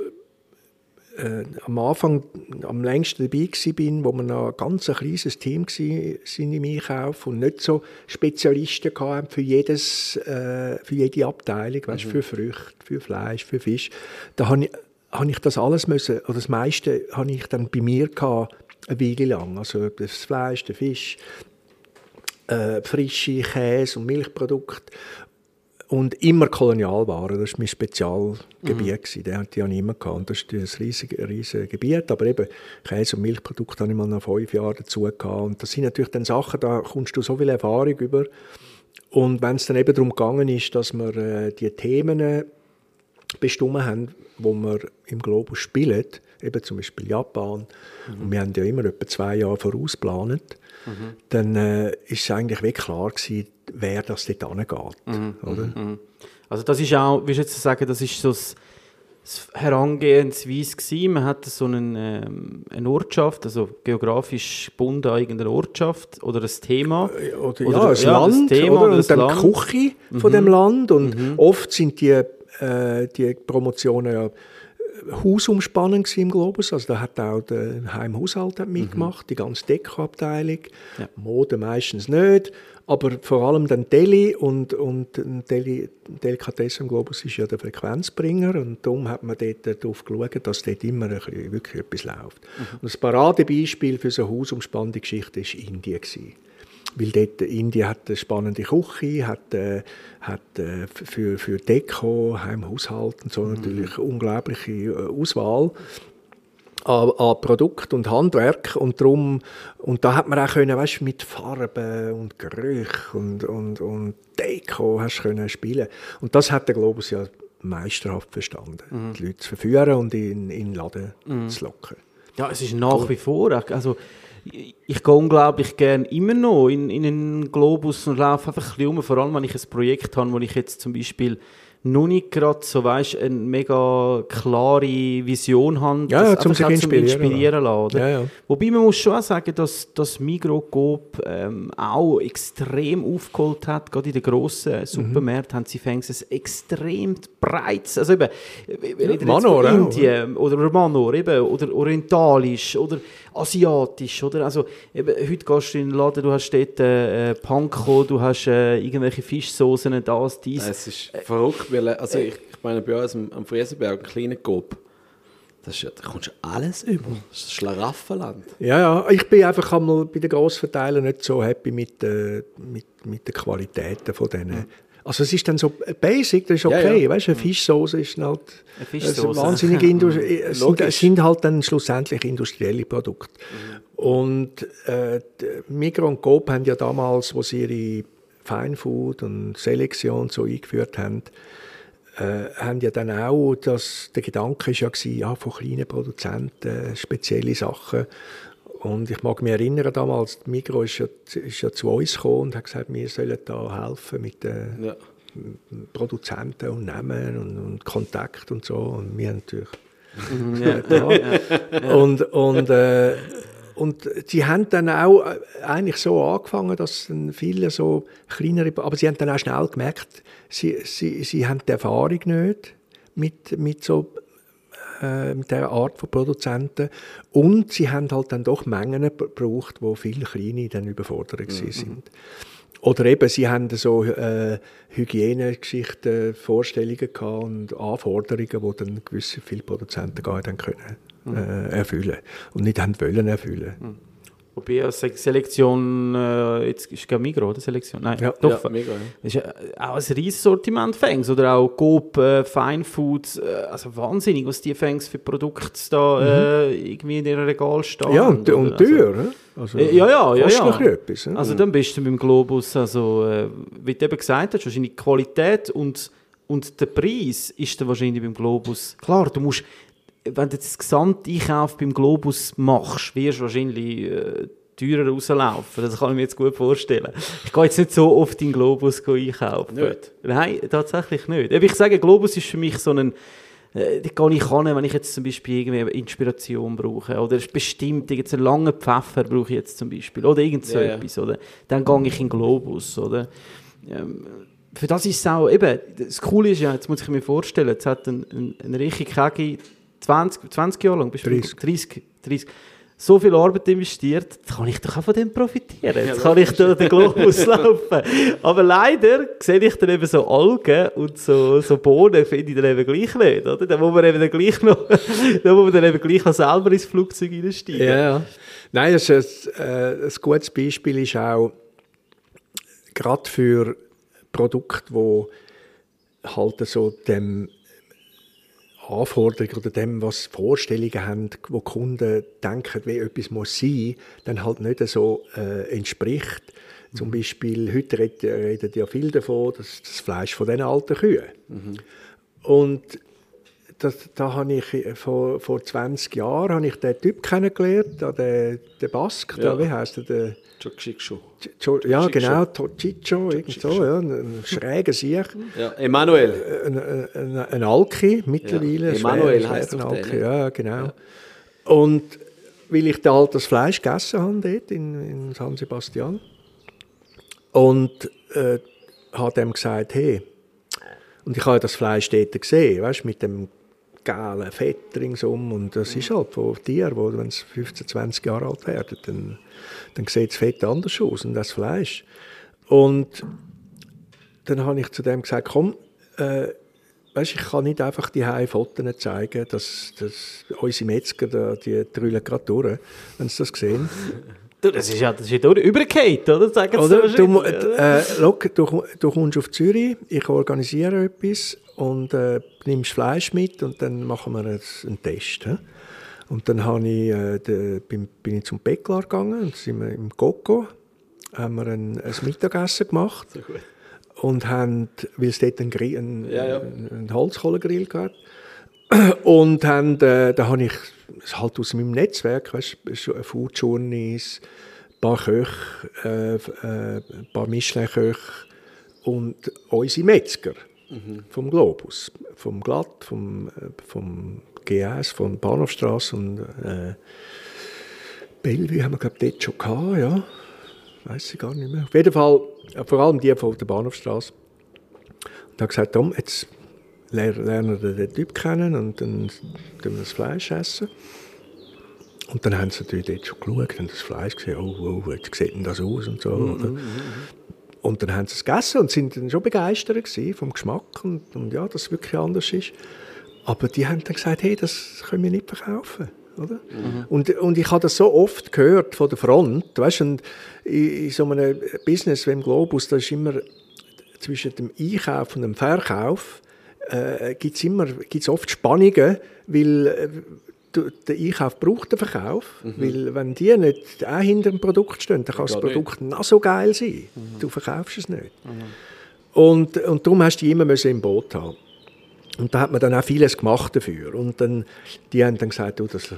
äh, am Anfang am längsten dabei bin, wo wir noch ein ganz ein kleines Team sind im Einkauf und nicht so Spezialisten hatten für jedes, äh, für jede Abteilung, weißt, für Früchte, für Fleisch, für Fisch. Da habe ich, habe ich das alles müssen, oder das meiste habe ich dann bei mir gehabt, eine Weile lang. Also das Fleisch, der Fisch, äh, frische Käse und Milchprodukte und immer Kolonialwaren, das war mein Spezialgebiet. Mhm. Den hatte ich auch immer gehabt. Und das ist ein riesiges, riesiges Gebiet. Aber eben Käse- und Milchprodukte habe ich mal nach fünf Jahren dazu gehabt. Und das sind natürlich dann Sachen, da kommst du so viel Erfahrung über. Und wenn es dann eben darum gegangen ist, dass wir äh, die Themen bestimmt haben, wo wir im Globus spielen, eben zum Beispiel Japan, und wir haben ja immer etwa zwei Jahre vorausgeplant, dann äh, ist es eigentlich wirklich klar gewesen, wer das dort angeht. Oder? Also das ist auch, wie jetzt sagen, das ist so das, das Herangehensweise gewesen. Man hatte so einen, ähm, eine Ortschaft, also geografisch gebunden an irgendeine Ortschaft oder ein Thema. Oder, Oder- ja, ein ja, das Land, Thema oder? oder und dann Land. die Küche von dem Land. Und oft sind die, äh, die Promotionen ja äh, hausumspannend im Globus. Also da hat auch der Heimhaushalt mitgemacht, die ganze Dekoabteilung. Ja. Mode meistens nicht, aber vor allem dann Deli und, und Deli, Delikatessen im Globus ist ja der Frequenzbringer und darum hat man dort darauf geschaut, dass dort immer ein bisschen, wirklich etwas läuft. Und das Paradebeispiel für so eine hausumspannende Geschichte war Indien. Gewesen. Weil dort Indien hat eine spannende Küche, hat, äh, hat äh, für, für Deko, Heimhaushalt und so natürlich eine unglaubliche äh, Auswahl an, an Produkt und Handwerk. Und drum und da hat man auch können, weißt, mit Farben und Gerüch und, und, und Deko hast können spielen. Und das hat der Globus ja meisterhaft verstanden, die Leute zu verführen und in, in den Laden zu locken. Ja, es ist nach wie vor. Also, ich, gehe unglaublich gerne immer noch in, in einen Globus und laufe einfach ein bisschen um, vor allem wenn ich ein Projekt habe, wo ich jetzt zum Beispiel noch nicht gerade so, weißt, eine mega klare Vision habe, Ja, ja, zum sich inspirieren inspirieren lassen. Oder? Ja, ja. Wobei man muss schon auch sagen, dass das Migros Coop ähm, auch extrem aufgeholt hat. Gerade in den grossen Supermärkten haben sie fängst ein extrem breites, also eben, wir reden jetzt Manor von auch, Indien oder Manor, eben, oder orientalisch oder asiatisch, oder? Also eben, heute gehst du in den Laden, du hast dort äh, Panko, du hast äh, irgendwelche Fischsoßen, das, dies. Es ist verrückt, weil, also ich, ich meine, bei uns am, am Friesenberg, ein kleiner Coop, das ist, ja- da kommst du alles über. Das ist ein Schlaraffenland. Ja, ja, ich bin einfach einmal bei den Grossverteilern nicht so happy mit, äh, mit, mit den Qualitäten von denen. Also es ist dann so basic, das ist Ja, okay, ja. weißt du, eine Fischsoße ist halt Eine Fischsoße. also wahnsinnig Industrie es, sind, Logisch. es sind halt dann schlussendlich industrielle Produkte. Und äh, Migros und Coop haben ja damals, wo sie ihre Fine Food und Selektion so eingeführt haben, äh, haben ja dann auch, das, der Gedanke ist ja, gewesen, ja von kleinen Produzenten spezielle Sachen. Und ich mag mich erinnern, damals, die Migros ist ja, ist ja zu uns gekommen und hat gesagt, wir sollen da helfen mit den Ja. Produzenten und Namen und, und Kontakt und so. Und wir haben natürlich ja, ja. und, und, äh, und sie haben dann auch äh, eigentlich so angefangen, dass dann viele so kleinere, aber sie haben dann auch schnell gemerkt, sie, sie, sie haben die Erfahrung nicht mit, mit so äh, mit dieser Art von Produzenten und sie haben halt dann doch Mengen gebraucht, wo viele Kleine dann überfordert mhm. sind. Oder eben, sie haben so äh, Hygienegeschichten, Vorstellungen gehabt und Anforderungen, die dann gewisse viele Produzenten gar nicht können, äh, erfüllen und nicht haben wollen erfüllen. Wobei ja Se- Selektion, äh, jetzt ist es Migros, oder Selektion? Nein, Ja. doch. Ja, mega, ja. Das ist ja auch ein riesiges Sortiment Fangs oder auch Coop, äh, Fine Foods, äh, also wahnsinnig, was die Fangs für Produkte da äh, irgendwie in ihrem Regal stehen. Mhm. Ja, und, und Also- teuer. Also, Äh, ja, ja, ja, ja. noch etwas. ne? Also dann bist du beim Globus, also äh, wie du eben gesagt hast, wahrscheinlich die Qualität und, und der Preis ist dann wahrscheinlich beim Globus. Klar, du musst, wenn du das Gesamteinkauf beim Globus machst, wirst du wahrscheinlich äh, teurer rauslaufen. Das kann ich mir jetzt gut vorstellen. Ich gehe jetzt nicht so oft in den Globus einkaufen. Nicht? Nein, tatsächlich nicht. Eben, Ich sage, Globus ist für mich so ein äh, da gehe ich hin, wenn ich jetzt zum Beispiel irgendwie Inspiration brauche oder bestimmt jetzt einen langen Pfeffer brauche ich jetzt zum Beispiel oder irgend so ja. etwas, oder? Dann gehe ich in den Globus, oder? Ähm, für das ist es auch, eben, das Coole ist ja, jetzt muss ich mir vorstellen, jetzt hat ein, ein, ein Richi Kegi 20, 20 Jahre lang, bist du 30. 30, 30, so viel Arbeit investiert, jetzt kann ich doch auch von dem profitieren. Jetzt kann ich durch den Globus laufen. Aber leider sehe ich dann eben so Algen und so, so Bohnen, finde ich dann eben gleich nicht. Oder? Da muss man eben dann gleich noch, da muss man dann eben gleich noch selber ins Flugzeug reinsteigen. Ja, ja. Nein, das ist ein, äh, ein gutes Beispiel ist auch gerade für Produkte, wo halt so dem Anforderungen oder dem, was Vorstellungen haben, wo Kunden denken, wie etwas muss sein, dann halt nicht so äh, entspricht. Zum Beispiel, heute redet, redet ja viel davon, dass das Fleisch von den alten Kühen. Und das, da habe ich äh, vor, vor 20 Jahren habe ich den Typ kennengelernt, den, den Bask, Ja. da, wie heißt der? Jo- ja, genau, irgend so, ja, ein, ein schräger Sieg. Ja, Emanuel. Ein, ein, ein Alki mittlerweile. Ja, ein Emanuel doch der, Alki, ne? Ja, genau. Und weil ich da halt das Fleisch gegessen habe dort in, in San Sebastian und äh, habe dem gesagt, hey, und ich habe ja das Fleisch dort gesehen, weißt, mit dem gelben Fett ringsum und das ist halt von Tieren, wo wenn sie 15, 20 Jahre alt werden, dann, dann sieht das Fett anders aus und das Fleisch. Und dann habe ich zu dem gesagt, komm, äh, weißt, ich kann nicht einfach die Fotos zeigen, dass, dass unsere Metzger, da, die trüllen gerade durch, wenn sie das sehen. Du, das ist ja, das ist ja durch, übergekehrt, oder? Sagen Oder? Du, äh, schau, du, du kommst auf Zürich, ich organisiere etwas und äh, nimmst Fleisch mit und dann machen wir einen, einen Test. He? Und dann habe ich, äh, de, bin, bin ich zum Bäckler gegangen und sind wir im Coco, haben wir ein, ein Mittagessen gemacht und haben, weil es dort einen, Grill, einen, Ja, ja. einen Holzkohlegrill gab, und haben, äh, da habe ich halt aus meinem Netzwerk, weißt, Food Journeys, ein paar Köche, äh, äh, ein paar Michelin-Köche und unsere Metzger vom Globus, vom Glatt, vom, äh, vom GS, von Bahnhofstrasse und äh, Bellevue haben wir glaube dort schon gehabt, ja. Weiß ich gar nicht mehr. Auf jeden Fall, vor allem die von der Bahnhofstrasse. Und habe gesagt, Tom, jetzt lernen wir den Typ kennen und dann tun wir das Fleisch essen. Und dann haben sie natürlich dort schon geschaut und das Fleisch gesehen, oh, oh, wie sieht denn das aus und so. oder? Und dann haben sie es gegessen und sind dann schon begeistert vom Geschmack und, und ja, dass es wirklich anders ist. Aber die haben dann gesagt, hey, das können wir nicht verkaufen. Oder? Und, und ich habe das so oft gehört von der Front, weißt, und in, in so einem Business wie im Globus, da ist immer zwischen dem Einkauf und dem Verkauf äh, gibt es immer gibt's oft Spannungen, weil äh, der Einkauf braucht den Verkauf, weil wenn die nicht auch hinter dem Produkt stehen, dann kann das Gar nicht. Produkt noch so geil sein, du verkaufst es nicht. Und, und darum hast du die immer müssen im Boot haben. Und da hat man dann auch vieles gemacht dafür. Und dann, die haben dann gesagt, du, das,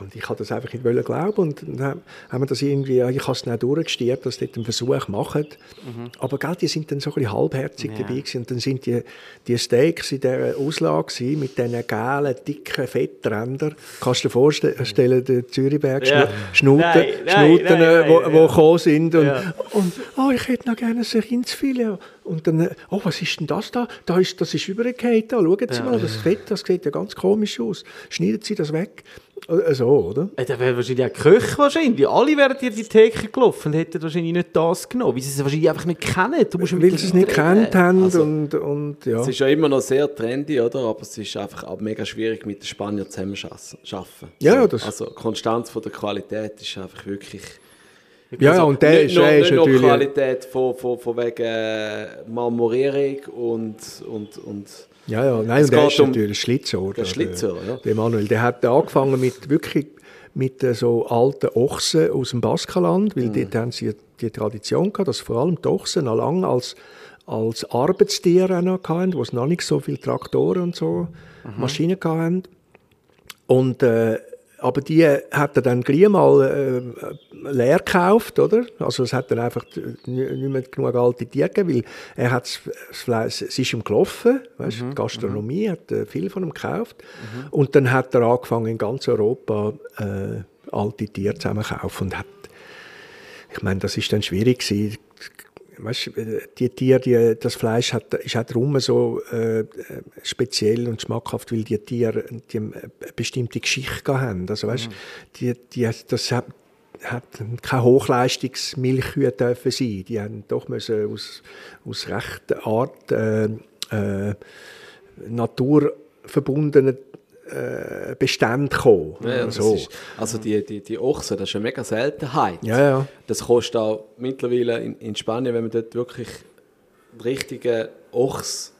und ich habe das einfach nicht wollen glauben. Und dann haben- wir das irgendwie, ich habe es dann auch durchgestiert, dass sie dort einen Versuch machen. Aber gell, die sind dann so ein bisschen halbherzig Ja. dabei gewesen. Und dann sind die, die Steaks in dieser Auslage gewesen, mit diesen gelben, dicken Fetträndern. Kannst du dir vorstellen, den Zürichberg Ja. Schnuten, Nein, nein, Schnuten nein, wo, nein, wo ja. gekommen sind. Und, Ja. und oh, ich hätte noch gerne ein Rindsfilet. Und dann, oh, was ist denn das da? da ist, das ist übergekehrt. Da. Schauen Sie Ja. mal, das Fett, das sieht ja ganz komisch aus. Schneiden Sie das weg. Äh, So, oder? Äh, Da wäre wahrscheinlich auch Köche wahrscheinlich. Alle wären dir die Theke gelaufen und hätten wahrscheinlich nicht das genommen, weil sie es wahrscheinlich einfach nicht kennen. Du musst ja Weil sie es nicht kennt haben Also, und, und ja. Es ist ja immer noch sehr trendy, oder? Aber es ist einfach auch mega schwierig, mit den Spaniern zusammen zu arbeiten. Ja, so, das- Also, die Konstanz von der Qualität ist einfach wirklich... Ja, also, und der ist, der ist nicht natürlich... Qualität von, von, von wegen äh, Marmorierung und, und, und Ja, ja, nein, und der ist um- natürlich Schlitzohr. der Schlitzohr, ja. Der Manuel, der hat angefangen mit wirklich mit äh, so alten Ochsen aus dem Baskenland, weil Mhm. dort haben sie die Tradition gehabt, dass vor allem die Ochsen noch lange als, als Arbeitstiere noch hatten, wo es noch nicht so viele Traktoren und so Mhm. Maschinen hatten. Und, äh, aber die hat er dann gleich mal äh, leer gekauft, oder? Also es hat dann einfach nicht mehr genug alte Tiere gegeben, weil er hat das Fleisch, es ist ihm gelaufen, weißt, die Gastronomie hat äh, viel von ihm gekauft. Und dann hat er angefangen in ganz Europa äh, alte Tiere zusammen zu kaufen und hat, ich meine, das ist dann schwierig gewesen. Weißt, die Tiere, die, das Fleisch hat, ist auch darum so äh, speziell und schmackhaft, weil die Tiere die eine bestimmte Geschichte haben. Also, weißt, die, die, das hat, hat keine Hochleistungsmilchkühe dürfen sein. Die haben doch müssen aus, aus recht Art äh, äh, naturverbundenen äh, Beständen kommen. Ja, so. ist, also die, die, die Ochsen, das ist eine mega Seltenheit. Ja, ja. Das kostet auch mittlerweile in, in Spanien, wenn man dort wirklich den richtigen Ochs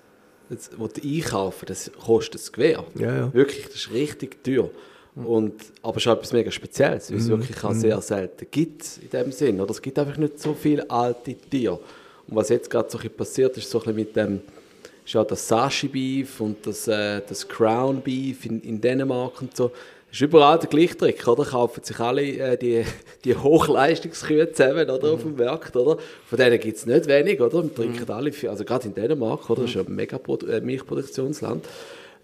will einkaufen das kostet das Gewehr. Ja, ja. Wirklich, das ist richtig teuer. Und, aber es ist auch etwas mega Spezielles, weil es wirklich auch sehr selten gibt in dem Sinn. Oder? Es gibt einfach nicht so viele alte Tiere. Und was jetzt gerade so passiert, ist so ein bisschen mit dem ist ja das Sashi Beef und das, äh, das Crown Beef in, in Dänemark und so. Das ist überall der gleiche Trick, oder? Kaufen sich alle äh, die, die Hochleistungskühe zusammen oder, auf dem Markt, oder? Von denen gibt es nicht wenig, oder? Und trinken alle, viel, also gerade in Dänemark, oder? Das ist ja ein mega Produ äh, Milchproduktionsland.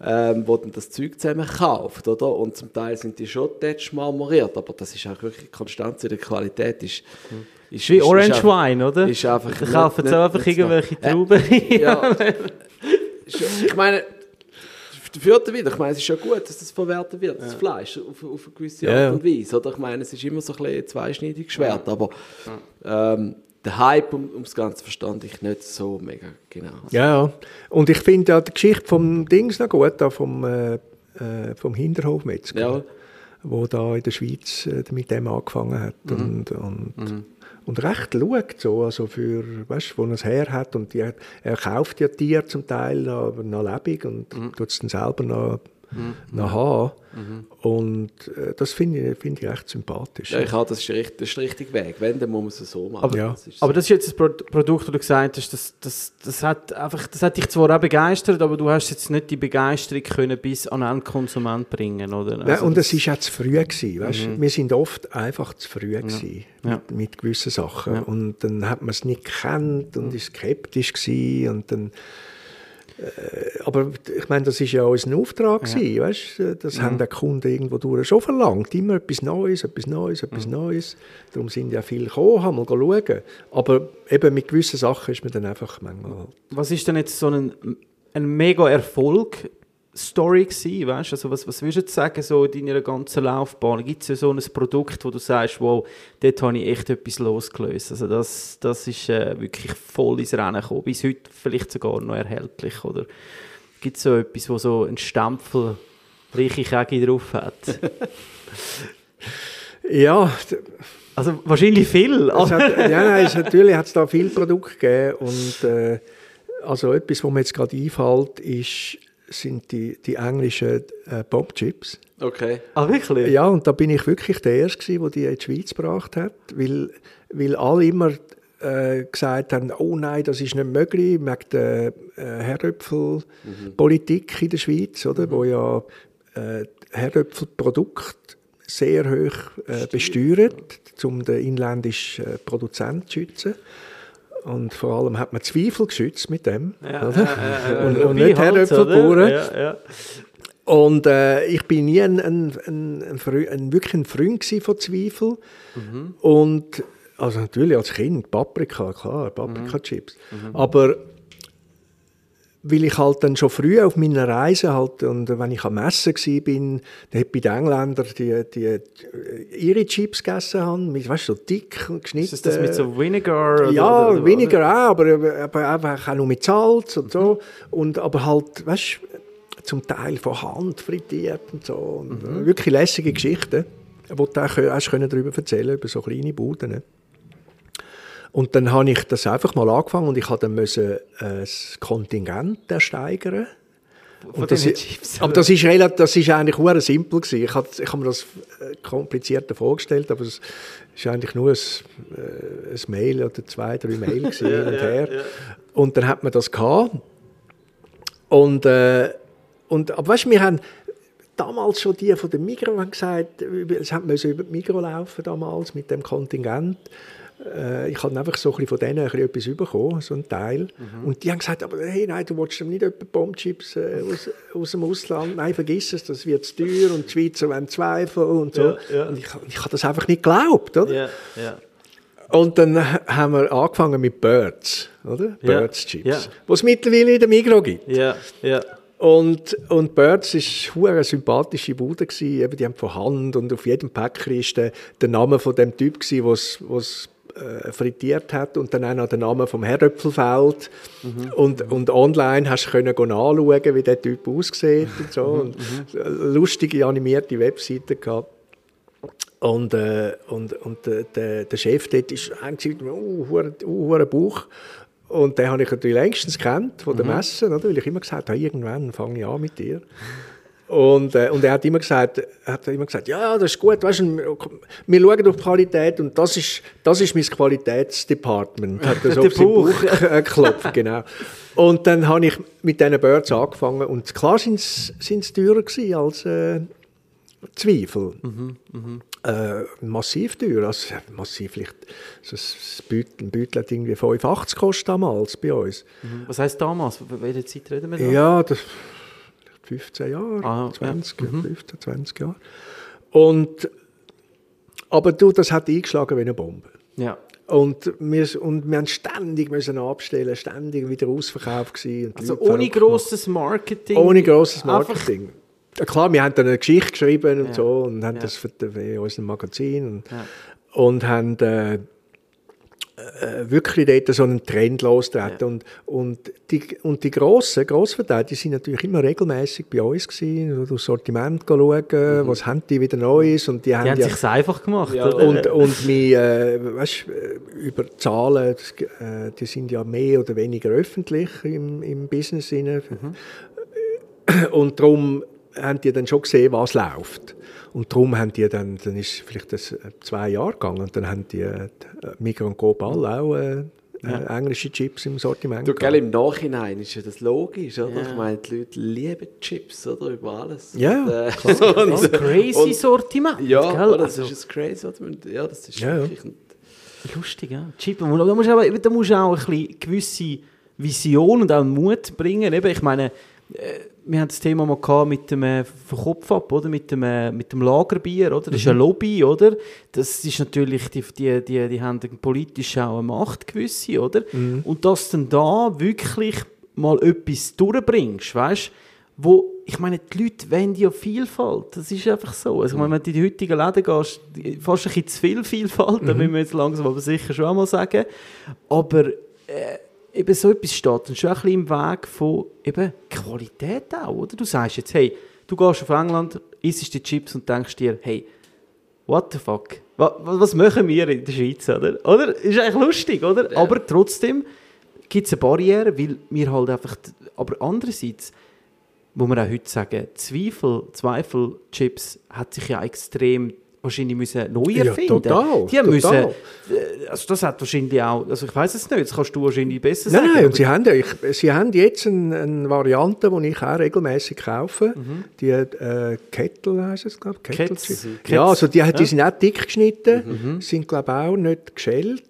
Ähm, wo dann das Zeug zusammen kauft, oder? Und zum Teil sind die schon tätsch marmoriert, aber das ist auch wirklich Konstanz in der Qualität. Ist, ist, Wie ist- Orange ist Wine, oder? Ist einfach Da kaufen sie auch einfach irgendwelche Äh, Trauben. ja. ich meine, dafür wieder, ich meine, es ist ja gut, dass das verwertet wird, das Fleisch, auf, auf eine gewisse Art Ja, ja. und Weise. Oder? Ich meine, es ist immer so ein bisschen zweischneidiges Schwert, aber ähm, der Hype um, ums Ganze verstand ich nicht so mega genau. Ja, ja. Und ich finde ja die Geschichte vom Dings noch gut, da vom, äh, äh, vom Hinterhofmetzger, Ja. wo da in der Schweiz äh, mit dem angefangen hat Mhm. und, und, und recht schaut, so, also für, weißt, wo er es her hat und die, er kauft ja Tiere zum Teil noch, noch lebendig und Mhm. tut es dann selber noch, noch haben. Und äh, das finde ich, finde ich echt sympathisch. Ja, ich habe, das ist, der richt- das ist der richtige Weg. Wenn, dann muss man es so machen. Aber, Ja. das ist so. aber das ist jetzt ein Pro Produkt, wo du gesagt hast, das, das, das, hat einfach, das hat dich zwar auch begeistert, aber du hast jetzt nicht die Begeisterung können bis an den Endkonsument bringen, oder? Nein, Also und das- es war auch zu früh. Gewesen, weißt? Wir sind oft einfach zu früh gewesen Ja. Mit, mit gewissen Sachen. Ja. Und dann hat man es nicht gekannt und ist skeptisch gewesen. Und dann, aber ich meine, das ist ja unser Auftrag gewesen, weißt? Das haben die Kunden irgendwo durch schon verlangt. Immer etwas Neues, etwas Neues, etwas Neues. Darum sind ja viele gekommen, haben mal schauen. Aber eben mit gewissen Sachen ist man dann einfach manchmal... Was ist denn jetzt so ein, ein mega Erfolg? Story gewesen, weißt? Also was, was würdest du sagen, so in deiner ganzen Laufbahn? Gibt es ja so ein Produkt, wo du sagst, wow, dort habe ich echt etwas losgelöst? Also das, das ist äh, wirklich voll ins Rennen gekommen, bis heute vielleicht sogar noch erhältlich, oder? Gibt es so etwas, wo so einen Stempel reiche Kegi drauf hat? Ja, Also wahrscheinlich viel, Es hat, ja, nein, es, natürlich hat es da viele Produkte gegeben und äh, also etwas, was mir jetzt gerade einfällt, ist, sind die, die englischen äh, Popchips. okay. ah, wirklich? Ja, und da bin ich wirklich der Erste, der die in die Schweiz gebracht hat, weil, weil alle immer äh, gesagt haben, oh nein, das ist nicht möglich, wegen der äh, Herdöpfelpolitik in der Schweiz, oder, wo ja äh, Herdöpfelprodukte sehr hoch äh, besteuert, um den inländischen äh, Produzenten zu schützen. Und vor allem hat man Zweifel geschützt mit dem. Ja, oder? äh, und, und nicht oder? Ja, ja. Und äh, ich bin nie ein, ein, ein, ein, wirklich ein Freund von Zweifel. Und also natürlich als Kind Paprika, klar, Paprika-Chips. Aber weil ich halt dann schon früh auf meiner Reise halt, und wenn ich am Messen war, bin, dann hat bei den Engländern die, die, die ihre Chips gegessen haben, mit, weißt du, so dick und geschnitten. Ist das mit so Vinegar? Ja, oder, oder, weniger auch, aber, aber einfach auch nur mit Salz und so. Und, aber halt, weißt du, zum Teil von Hand frittiert und so. Und äh, Wirklich lässige Geschichten, wo du auch können darüber erzählen über so kleine Buden. Und dann habe ich das einfach mal angefangen und ich habe dann müssen, äh, das Kontingent ersteigern. Und das, Chips, aber das ist, relativ, das ist eigentlich nur simpel gewesen. Ich habe, ich habe mir das äh, komplizierter vorgestellt, aber es ist eigentlich nur ein, äh, ein Mail oder zwei, drei Mail gewesen, hin und her. Und dann hat man das gehabt. Und, äh, und aber weißt, du, wir haben damals schon die von der Migros haben gesagt, es hat über die Migros laufen damals mit dem Kontingent. Äh, ich habe einfach so ein bisschen von denen ein bisschen etwas bekommen, so ein Teil. Und die haben gesagt, aber hey, nein, du willst nicht etwa Bombchips äh, aus, aus dem Ausland. Nein, vergiss es, das wird zu teuer und die Schweizer wollen Zweifel und so. Ja, ja. Und ich, ich habe das einfach nicht geglaubt, oder? Ja, ja. Und dann haben wir angefangen mit Birds, oder? Birds Chips, ja. was es mittlerweile in der Migros gibt. Ja, ja. Und, und Birds war eine sympathische Bude. Gewesen. Eben, die haben von Hand und auf jedem Päckchen ist der, der Name von dem Typ, der es äh, frittiert hat und dann auch noch der Name vom Herdöpfelfeld. Und, und online hast du können go nachschauen, wie der Typ aussieht und so. Und lustige animierte Webseiten gehabt. Und, äh, und, und äh, der, der Chef dort ist eigentlich gesagt, oh, oh, hure Bauch. Und den habe ich natürlich längstens kennt von der Messe, oder? weil ich immer gesagt habe, irgendwann fange ich an mit dir. Und, äh, und er hat immer gesagt, er hat immer gesagt, ja, das ist gut, weißt du, wir schauen auf die Qualität und das ist, das ist mein Qualitätsdepartment. Hat er so auf seinen Bauch. Bauch äh, geklopft, genau. Und dann habe ich mit diesen Birds angefangen und klar sind es teurer gewesen als äh, Zweifel. Äh, massiv teuer, also massiv vielleicht, so ein Beutel, ein Beutel hat irgendwie 85 gekostet damals bei uns. Was heisst damals? Welche Zeit reden wir da? Ja, das, 15 Jahre, Ah, ja. 20, 15, 20 Jahre. Und, aber du, das hat eingeschlagen wie eine Bombe. Ja. Und wir, und wir haben ständig müssen abstellen, ständig wieder ausverkauft gewesen. Also ohne grosses Marketing. Ohne grosses Marketing. Ja, klar, wir haben dann eine Geschichte geschrieben und Ja. so und haben Ja. das für, für unser Magazin und, Ja. und haben äh, äh, wirklich dort so einen Trend losgetreten. Ja. Und, und die, und die grossen, Grossverteiler, die sind natürlich immer regelmäßig bei uns gewesen, so durchs Sortiment schauen, was haben die wieder Neues und die, Die haben haben ja sich's einfach gemacht, Ja. und, und wir, äh, weißt, äh, über Zahlen, das, äh, die sind ja mehr oder weniger öffentlich im, im Business. Rein. Und darum haben die dann schon gesehen, was läuft. Und darum haben die dann, dann ist vielleicht das äh, zwei Jahre gegangen, und dann haben die, äh, die Migros und alle auch äh, äh, englische Chips im Sortiment. Du, gell, im Nachhinein ist ja das logisch, oder? Ja. Ich meine, die Leute lieben Chips, oder? Über alles. Ja, Und, äh, Das crazy und- Sortiment. Ja, gell? das Also, ist ein crazy Sortiment. Ja, das ist Ja, ja. wirklich... ein- lustig, ja. Chip. Da musst du aber, da musst du auch ein bisschen gewisse Vision und auch Mut bringen. Eben, ich meine, äh, wir haben das Thema mal gehabt mit dem äh, vom Kopf ab, oder? Mit dem, äh, mit dem Lagerbier, oder? Das ist ein Lobby, oder? Das ist natürlich, die, die, die, die haben politisch auch eine Macht gewisse, oder? Und dass du dann da wirklich mal etwas durchbringst, weißt wo, ich meine, die Leute wollen ja Vielfalt, das ist einfach so. Also, meine, wenn du in die heutigen Läden gehst, fast ein bisschen zu viel Vielfalt, da müssen wir jetzt langsam aber sicher schon einmal sagen. Aber äh, eben so etwas steht dann schon ein bisschen im Weg von eben Qualität auch, oder? Du sagst jetzt, hey, du gehst auf England, isst die Chips und denkst dir, hey, what the fuck? Was, was machen wir in der Schweiz, oder? Oder? Ist eigentlich lustig, oder? Aber trotzdem gibt es eine Barriere, weil wir halt einfach, aber andererseits, wo wir auch heute sagen, Zweifel, Zweifel-Chips hat sich ja extrem wahrscheinlich müssen neu Ja, erfinden. total, Die müssen, total. äh, also das hat wahrscheinlich auch, also ich weiß es nicht, das kannst du wahrscheinlich besser Nein, sagen. nein, und sie haben, ja, ich, sie haben jetzt eine, eine Variante, die ich auch regelmäßig kaufe. Die äh, Kettle heisst es, glaube ich. Kettle Ketz- Ja, also die, die ja. sind auch dick geschnitten, sind, glaube ich, auch nicht geschält.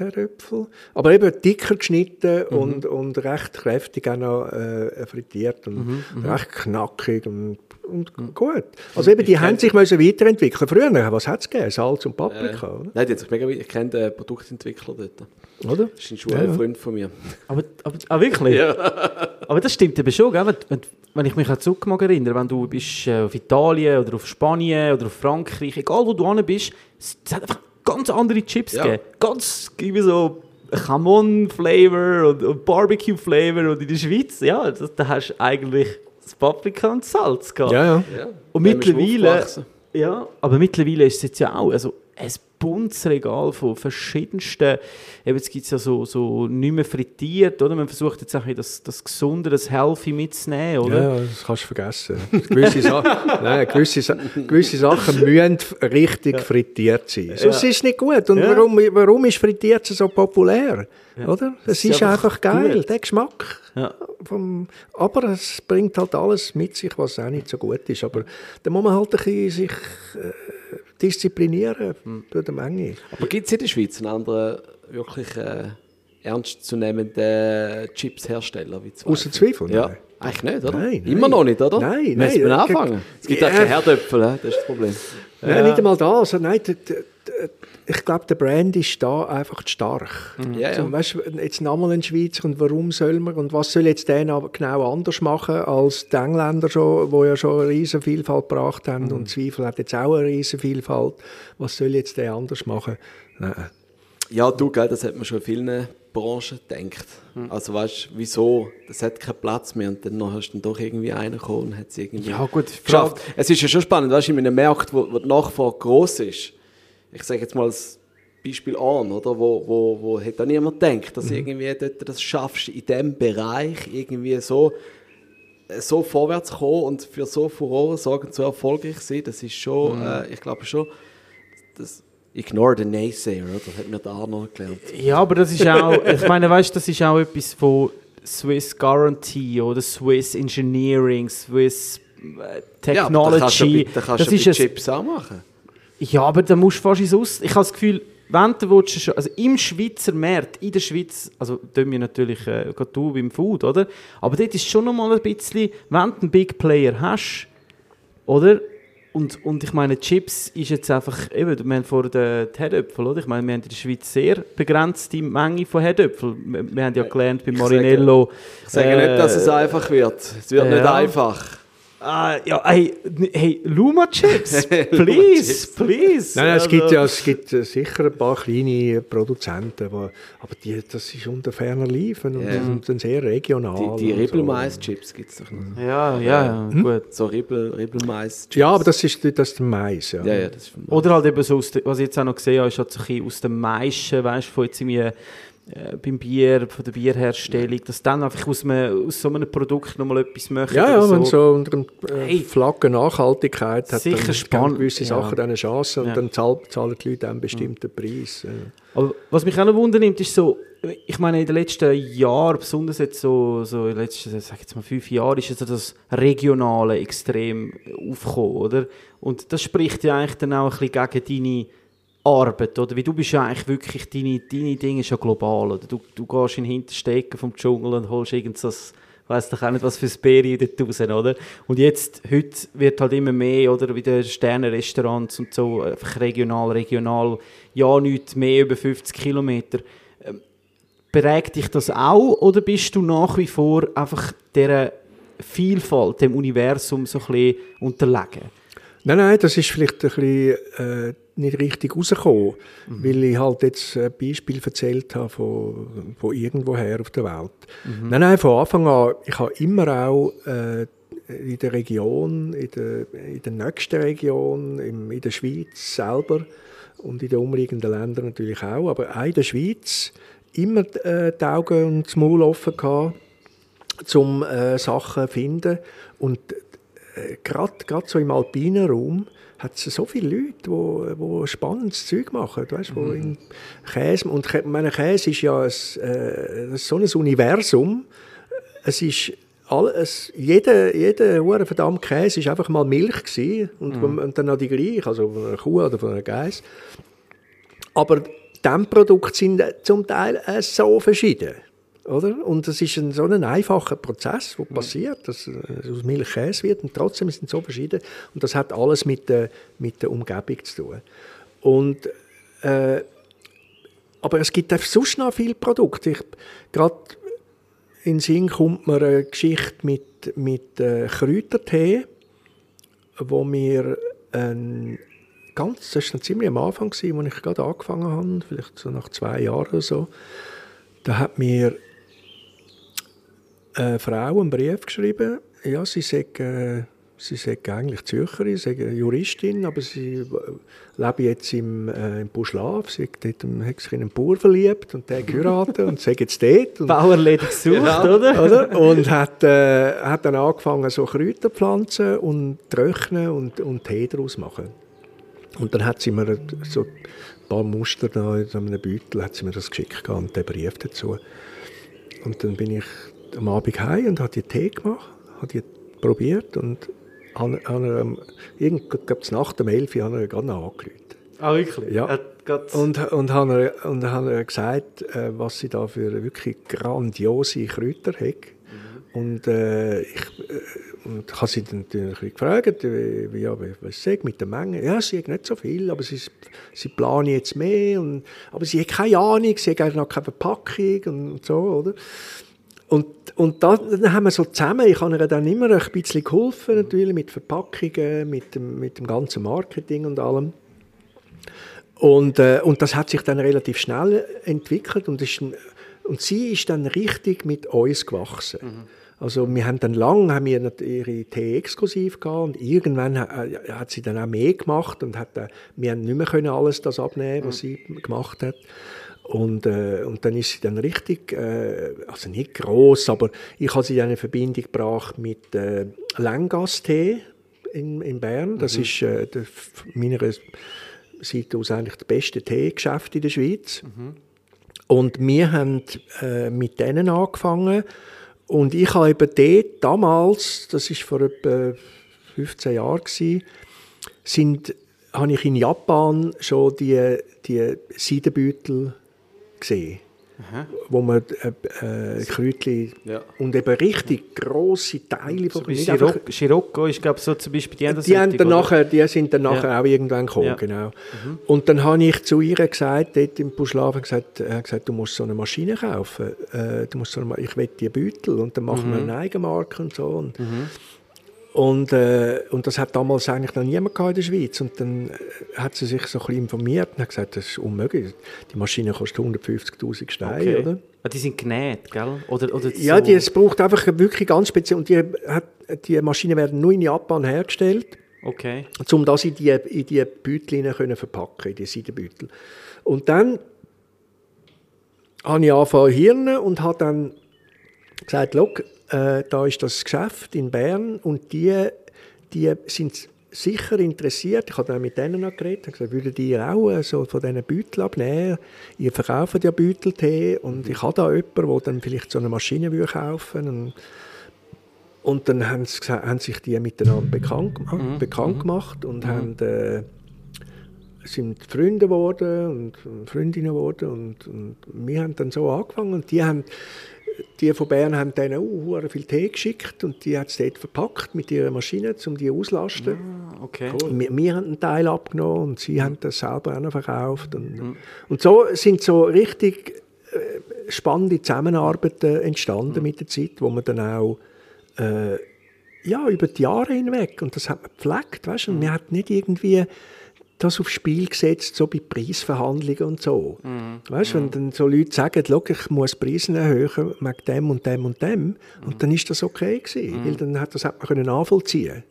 Herdöpfel. Aber eben dicker geschnitten und, und recht kräftig auch noch äh, frittiert und recht knackig und, und gut. Also eben, die haben sich müssen weiterentwickeln. Früher, was hat es gegeben? Salz und Paprika, oder? Nein, die hat sich mega, ich kenne den Produktentwickler dort. oder? Das ist ein Schulfreund von mir. Aber, aber ah, wirklich? Aber das stimmt eben schon, gell? Wenn, wenn, wenn ich mich an zurück erinnere, wenn du bist äh, auf Italien oder auf Spanien oder auf Frankreich, egal wo du hin bist, es hat einfach ganz andere Chips Ja. gegeben. Ganz irgendwie so Chamon-Flavor und, und Barbecue-Flavor und in der Schweiz, ja, das, da hast du eigentlich das Paprika und Salz gehabt. Ja, ja. Ja. Und mittlerweile, ja, aber mittlerweile ist es jetzt ja auch, also ein buntes Regal von verschiedensten, eben jetzt gibt es ja so, so nicht mehr frittiert, oder? Man versucht jetzt ein das, das Gesunde, das Healthy mitzunehmen, oder? Ja, das kannst du vergessen. Gewisse, Sa Nein, gewisse, Sa gewisse Sachen müssen richtig frittiert sein. Sonst ist es nicht gut. Und Ja. warum, warum ist frittiert so populär? Oder? Es ist ist, einfach geil, gut. der Geschmack. Ja. Vom, aber es bringt halt alles mit sich, was auch nicht so gut ist. Aber da muss man halt ein bisschen sich äh, disziplinieren durch die Menge. Aber gibt es in der Schweiz einen anderen wirklich äh, ernstzunehmenden Chipshersteller wie? Ausser Zweifel? Ja. Nein. Eigentlich nicht, oder? Nein, Immer nein. noch nicht, oder? Nein, Müssen wir nein. anfangen? Es gibt Ja. auch keine Herdöpfel, das ist das Problem. Nein, nicht einmal da. Also, nein, ich glaube, der Brand ist da einfach zu stark. Ja, ja. Also, weißt, jetzt nochmal ein Schweizer und warum soll man und was soll jetzt der genau anders machen als die Engländer, schon, die ja schon eine riesen Vielfalt gebracht haben und Zweifel hat jetzt auch eine riesen Vielfalt. Was soll jetzt der anders machen? Nein. Ja, du, gell, das hat man schon vielen Branchen gedacht. Hm. Also weißt du, wieso? Das hat keinen Platz mehr und dann hast du dann doch irgendwie einen gekommen und hat es irgendwie Ja, gut, geschafft. Es ist ja schon spannend, weißt du, in einem Markt, wo, wo die Nachfrage groß ist, ich sage jetzt mal als Beispiel an, oder, wo, wo, wo hat da niemand gedacht, Mhm. dass du irgendwie dort das schaffst, in diesem Bereich irgendwie so, äh, so vorwärts kommen und für so Furore sorgen, so erfolgreich sein, das ist schon, Mhm. äh, ich glaube schon, das Ignore the Naysayer, oder? Das hat mir da noch gelernt. Ja, aber das ist auch, ich meine, weißt, das ist auch etwas von Swiss Guarantee oder Swiss Engineering, Swiss äh, Ja, da kannst du Technology. da kannst das du ist Chips auch machen. Ja, aber da musst du fast ins Aus. Ich habe das Gefühl, wenn du willst, schon, also im Schweizer Markt, in der Schweiz, also tun wir natürlich äh, gerade du beim Food, oder? Aber dort ist schon noch mal ein bisschen, wenn du einen Big Player hast, oder? Und, und ich meine, Chips ist jetzt einfach, eben, wir haben vorhin die die Herdöpfel, oder? Ich meine, wir haben in der Schweiz sehr begrenzte Menge von Herdöpfel. Wir, wir haben ja gelernt beim Ich sage- Marinello. Ich sage äh, nicht, dass es einfach wird. Es wird ja. nicht einfach. Ah, ja, hey, hey, Luma Chips, please, please. Nein, nein, es Also- gibt ja es gibt sicher ein paar kleine Produzenten, aber, aber die, das ist unter ferner Liefen und, Ja. und dann sehr regional. Die, die und so. Gibt es doch noch. Ja, ja, ja, gut. So Ribbel, Ribbelmais-Chips. Ja, aber das ist, das ist der Mais. Ja. Ja, ja, das ist von Oder halt eben so, aus der, was ich jetzt auch noch gesehen habe, ist halt so ein bisschen aus dem Maischen, weißt du, von jetzt irgendwie äh, beim Bier, von der Bierherstellung, dass dann einfach aus, einem, aus so einem Produkt nochmal etwas möchte. Ja, ja, wenn so unter dem äh, Hey. Flagge Nachhaltigkeit hat, Sicher dann spannend, gewisse ja. Sachen dann eine Chance und Ja. dann zahl, zahlen die Leute einen bestimmten Preis. Ja. Aber was mich auch noch wundernimmt, ist so, ich meine, in den letzten Jahren, besonders jetzt so, so in den letzten, sag ich jetzt mal fünf Jahren, ist also das Regionale extrem aufgekommen, oder? Und das spricht ja eigentlich dann auch ein bisschen gegen deine Arbeit, oder? Weil du bist ja eigentlich wirklich, deine, deine Dinge ist ja global, oder? Du, du gehst in den Hinterstecken vom Dschungel und holst irgend so, ich weiss doch auch nicht, was für Sperien dort raus, oder? Und jetzt, heute wird halt immer mehr, oder? Wie der Sternenrestaurants und so, einfach regional, regional, ja, nicht mehr über 50 Kilometer. Ähm, Prägt dich das auch, oder bist du nach wie vor einfach dieser Vielfalt, dem Universum so ein bisschen unterlegen? Nein, nein, das ist vielleicht ein bisschen äh, nicht richtig rausgekommen, weil ich halt jetzt ein Beispiel erzählt habe von, von irgendwoher auf der Welt. Nein, nein, von Anfang an, ich habe immer auch äh, in der Region, in der, in der nächsten Region, im, in der Schweiz selber und in den umliegenden Ländern natürlich auch, aber auch in der Schweiz immer äh, die Augen und das Maul offen gehabt, um äh, Sachen zu finden. Und gerade so im alpinen Raum hat es so viele Leute, die wo, wo spannendes Zeug machen, weißt, wo in Käse und meine Käse ist ja ein, äh, ist so ein Universum. Es ist alles, jeder, jeder hure verdammte Käse ist einfach mal Milch gewesen und, und dann noch die gleiche, also von einer Kuh oder von einer Geiss. Aber diese Produkte sind zum Teil äh, so verschieden. Oder? Und das ist ein, so ein einfacher Prozess, der passiert, dass äh, aus Milch Käse wird und trotzdem sind sie so verschieden. Und das hat alles mit der, mit der Umgebung zu tun. Und, äh, aber es gibt auch sonst noch viele Produkte. Ich, gerade in den Sinn kommt mir eine Geschichte mit, mit äh, Kräutertee, wo wir ein ganz, das war ziemlich am Anfang, als ich gerade angefangen habe, vielleicht so nach zwei Jahren oder so, da hat mir eine Frau einen Brief geschrieben, ja, sie sagt, äh, sie sagt eigentlich Zürcherin, sie ist Juristin, aber sie lebt jetzt im, äh, im Buschlav, sie hat, dort, hat sich in einen Bauer verliebt und der geheiratet und sie jetzt dort. Und, Bauerledig gesucht, Genau. oder? oder? Und hat, äh, hat dann angefangen, so Kräuter pflanzen und trocknen und, und Tee daraus machen. Und dann hat sie mir so ein paar Muster da in einem Beutel, hat sie mir das geschickt und den Brief dazu. Und dann bin ich am Abend heim und habe die Tee gemacht, habe die probiert und habe, habe, ähm, irgend, glaub, nach dem 11 Uhr habe ich noch angerufen. Ah, wirklich? Ja. Und, und habe und habe gesagt, äh, was sie da für wirklich grandiose Kräuter hat. Und äh, ich, äh, und habe sie dann natürlich gefragt, wie, wie, ja, was sie mit der Menge. Ja, sie hat nicht so viel, aber sie, sie planen jetzt mehr. Und, aber sie hat keine Ahnung, sie hat noch keine Verpackung und so, oder? Und, und da, dann haben wir so zusammen, ich habe ihr dann immer ein bisschen geholfen, natürlich, mit Verpackungen, mit dem, mit dem ganzen Marketing und allem. Und, äh, und das hat sich dann relativ schnell entwickelt und, ist, und sie ist dann richtig mit uns gewachsen. Also wir haben dann lang haben wir ihre Tee exklusiv gehabt und irgendwann äh, hat sie dann auch mehr gemacht und hat, äh, wir haben nicht mehr können alles das abnehmen, was sie gemacht hat. Und, äh, und dann ist sie dann richtig, äh, also nicht groß, aber ich habe sie dann in Verbindung gebracht mit äh, Langas-Tee in, in Bern. Das ist äh, der, meiner Seite aus eigentlich das beste Teegeschäft in der Schweiz. Und wir haben äh, mit denen angefangen. Und ich habe eben dort damals, das ist vor etwa 15 Jahren, gewesen, sind, habe ich in Japan schon die, die Seidenbeutel gesehen. Wo man äh, äh, Kräutchen Ja. und eben richtig grosse Teile von einfach- Scirocco, Scirocco ist, glaube so zum Beispiel die die, haben dann nachher, die sind dann nachher Ja. auch irgendwann gekommen, Ja. genau. Und dann habe ich zu ihr gesagt, dort im Buschlaven gesagt, hat gesagt, du musst so eine Maschine kaufen. Äh, du musst so eine, ich will die Beutel und dann machen wir eine Eigenmarke und so. Und, und, äh, und das hat damals eigentlich noch niemand gehabt in der Schweiz. Und dann äh, hat sie sich so ein bisschen informiert und hat gesagt, das ist unmöglich. Die Maschine kostet 150'000 Steine, Okay. oder? Ah, die sind genäht, gell? Oder, oder Ja, so. die, es braucht einfach wirklich ganz speziell. Und die, hat, die Maschinen werden nur in Japan hergestellt Okay. um das in die, in die Beutel können verpacken, in die Seidenbeutel. Und dann habe ich angefangen zu hirnen und habe dann gesagt, «Schau, äh, da ist das Geschäft in Bern und die, die sind sicher interessiert. Ich habe dann mit denen noch geredet und gesagt, würdet ihr auch äh, so von diesen Beuteln abnehmen? Ihr verkauft ja Beuteltee und ich habe da jemanden, der dann vielleicht so eine Maschine würde kaufen und und dann haben, sie, haben sich die miteinander bekannt, gemacht- bekannt gemacht und haben, äh, sind Freunde geworden und Freundinnen geworden. Und, und wir haben dann so angefangen. Und die, haben, die von Bern haben denen auch viel Tee geschickt und die hat es dort verpackt mit ihrer Maschine, um die auszulasten. Ah, okay. Und Wir, wir haben einen Teil abgenommen und sie haben das selber auch noch verkauft. Und, und so sind so richtig äh, spannende Zusammenarbeiten entstanden mit der Zeit, wo man dann auch äh, ja, über die Jahre hinweg, und das hat man gepflegt, weißt du, und man hat nicht irgendwie das aufs Spiel gesetzt, so bei Preisverhandlungen und so. Weißt du, wenn dann so Leute sagen, «Schau, ich muss Preise erhöhen wegen dem und dem und dem, und dann ist das okay gewesen, weil dann hat das hat man können nachvollziehen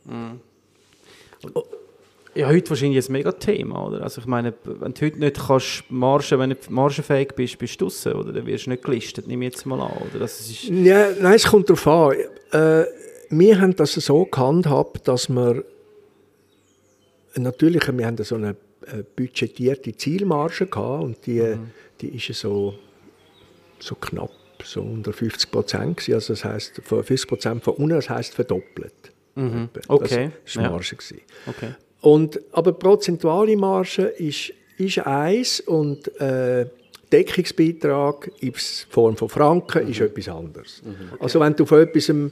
Ja, heute wahrscheinlich ein mega Thema, oder? Also ich meine, wenn du heute nicht kannst marschen, wenn du nicht margenfähig bist, bist du draussen, oder? Dann wirst du nicht gelistet, nehme ich jetzt mal an, oder? Das ist... Ja, nein, es kommt darauf an. Äh, wir haben das so gehandhabt, dass wir natürlich, wir haben so eine äh, budgetierte Zielmarge gehabt und die, die ist ja so, so knapp, so unter 50 Prozent gewesen. Also das heisst, von 50 Prozent von unten, das heisst verdoppelt. Etwa. Okay, Das war ja. die Marge. gewesen. Okay. Und, aber die prozentuale Marge ist ist eins und äh, Deckungsbeitrag in Form von Franken ist etwas anderes. Also wenn du von etwas, ähm,